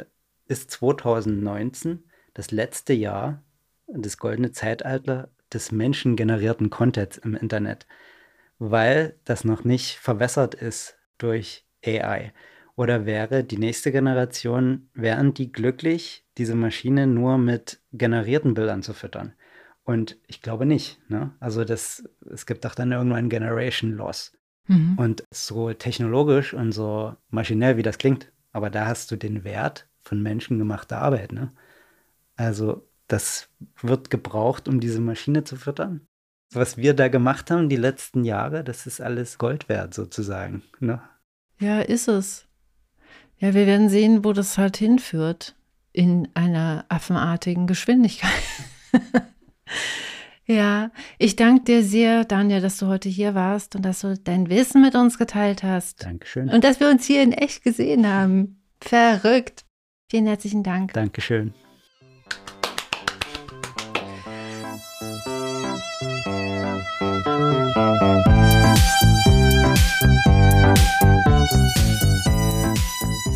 ist 2019 das letzte Jahr, das goldene Zeitalter des menschengenerierten Contents im Internet, weil das noch nicht verwässert ist durch AI. Oder wäre die nächste Generation, wären die glücklich, diese Maschine nur mit generierten Bildern zu füttern? Und ich glaube nicht. Ne? Also das, es gibt doch dann irgendwann Generation Loss. Mhm. Und so technologisch und so maschinell, wie das klingt, aber da hast du den Wert von menschengemachter Arbeit. Ne? Also das wird gebraucht, um diese Maschine zu füttern. Was wir da gemacht haben die letzten Jahre, das ist alles Gold wert sozusagen. Ne? Ja, ist es. Ja, wir werden sehen, wo das halt hinführt in einer affenartigen Geschwindigkeit. Ja, ich danke dir sehr, Daniel, dass du heute hier warst und dass du dein Wissen mit uns geteilt hast. Dankeschön. Und dass wir uns hier in echt gesehen haben. Verrückt. Vielen herzlichen Dank. Dankeschön.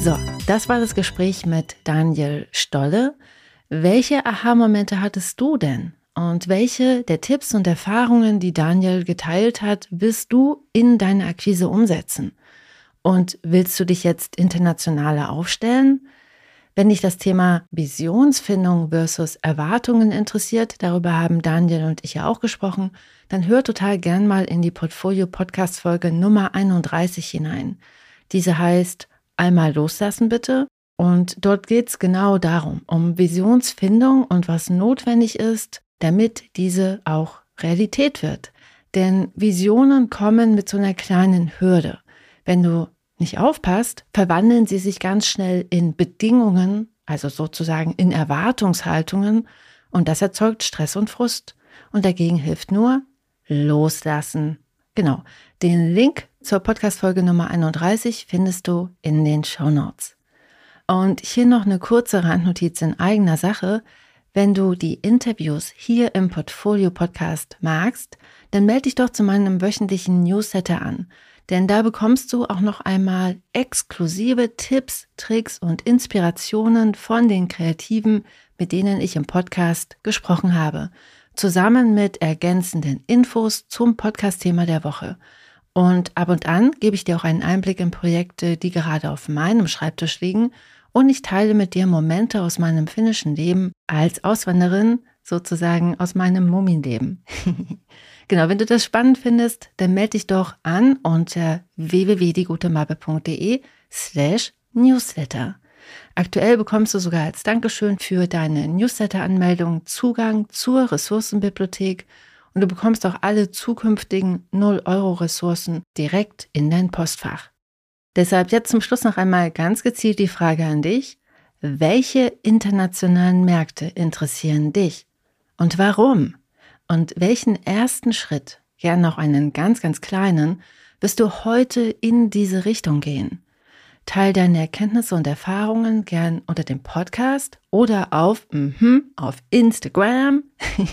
So, das war das Gespräch mit Daniel Stolle. Welche Aha-Momente hattest du denn? Und welche der Tipps und Erfahrungen, die Daniel geteilt hat, willst du in deine Akquise umsetzen? Und willst du dich jetzt internationaler aufstellen? Wenn dich das Thema Visionsfindung versus Erwartungen interessiert, darüber haben Daniel und ich ja auch gesprochen, dann hör total gern mal in die Portfolio Podcast Folge Nummer 31 hinein. Diese heißt Einmal loslassen bitte. Und dort geht es genau darum, um Visionsfindung und was notwendig ist, damit diese auch Realität wird. Denn Visionen kommen mit so einer kleinen Hürde. Wenn du nicht aufpasst, verwandeln sie sich ganz schnell in Bedingungen, also sozusagen in Erwartungshaltungen, und das erzeugt Stress und Frust. Und dagegen hilft nur loslassen. Genau. Den Link zur Podcast-Folge Nummer 31 findest du in den Show Notes. Und hier noch eine kurze Randnotiz in eigener Sache. Wenn du die Interviews hier im Portfolio Podcast magst, dann melde dich doch zu meinem wöchentlichen Newsletter an. Denn da bekommst du auch noch einmal exklusive Tipps, Tricks und Inspirationen von den Kreativen, mit denen ich im Podcast gesprochen habe, zusammen mit ergänzenden Infos zum Podcast-Thema der Woche. Und ab und an gebe ich dir auch einen Einblick in Projekte, die gerade auf meinem Schreibtisch liegen und ich teile mit dir Momente aus meinem finnischen Leben als Auswanderin, sozusagen aus meinem Mumienleben. genau, wenn du das spannend findest, dann melde dich doch an unter www.diegutemappe.de slash newsletter. Aktuell bekommst du sogar als Dankeschön für deine Newsletter-Anmeldung Zugang zur Ressourcenbibliothek und du bekommst auch alle zukünftigen 0-Euro-Ressourcen direkt in dein Postfach. Deshalb jetzt zum Schluss noch einmal ganz gezielt die Frage an dich. Welche internationalen Märkte interessieren dich? Und warum? Und welchen ersten Schritt, gern noch einen ganz, ganz kleinen, wirst du heute in diese Richtung gehen? Teil deine Erkenntnisse und Erfahrungen gern unter dem Podcast oder auf, mm auf Instagram.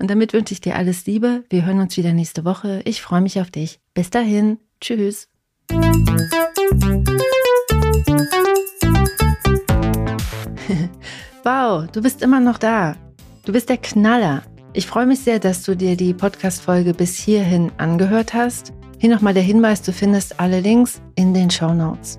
und damit wünsche ich dir alles Liebe. Wir hören uns wieder nächste Woche. Ich freue mich auf dich. Bis dahin. Tschüss. wow, du bist immer noch da. Du bist der Knaller. Ich freue mich sehr, dass du dir die Podcast-Folge bis hierhin angehört hast. Hier nochmal der Hinweis, du findest alle Links in den Show Notes.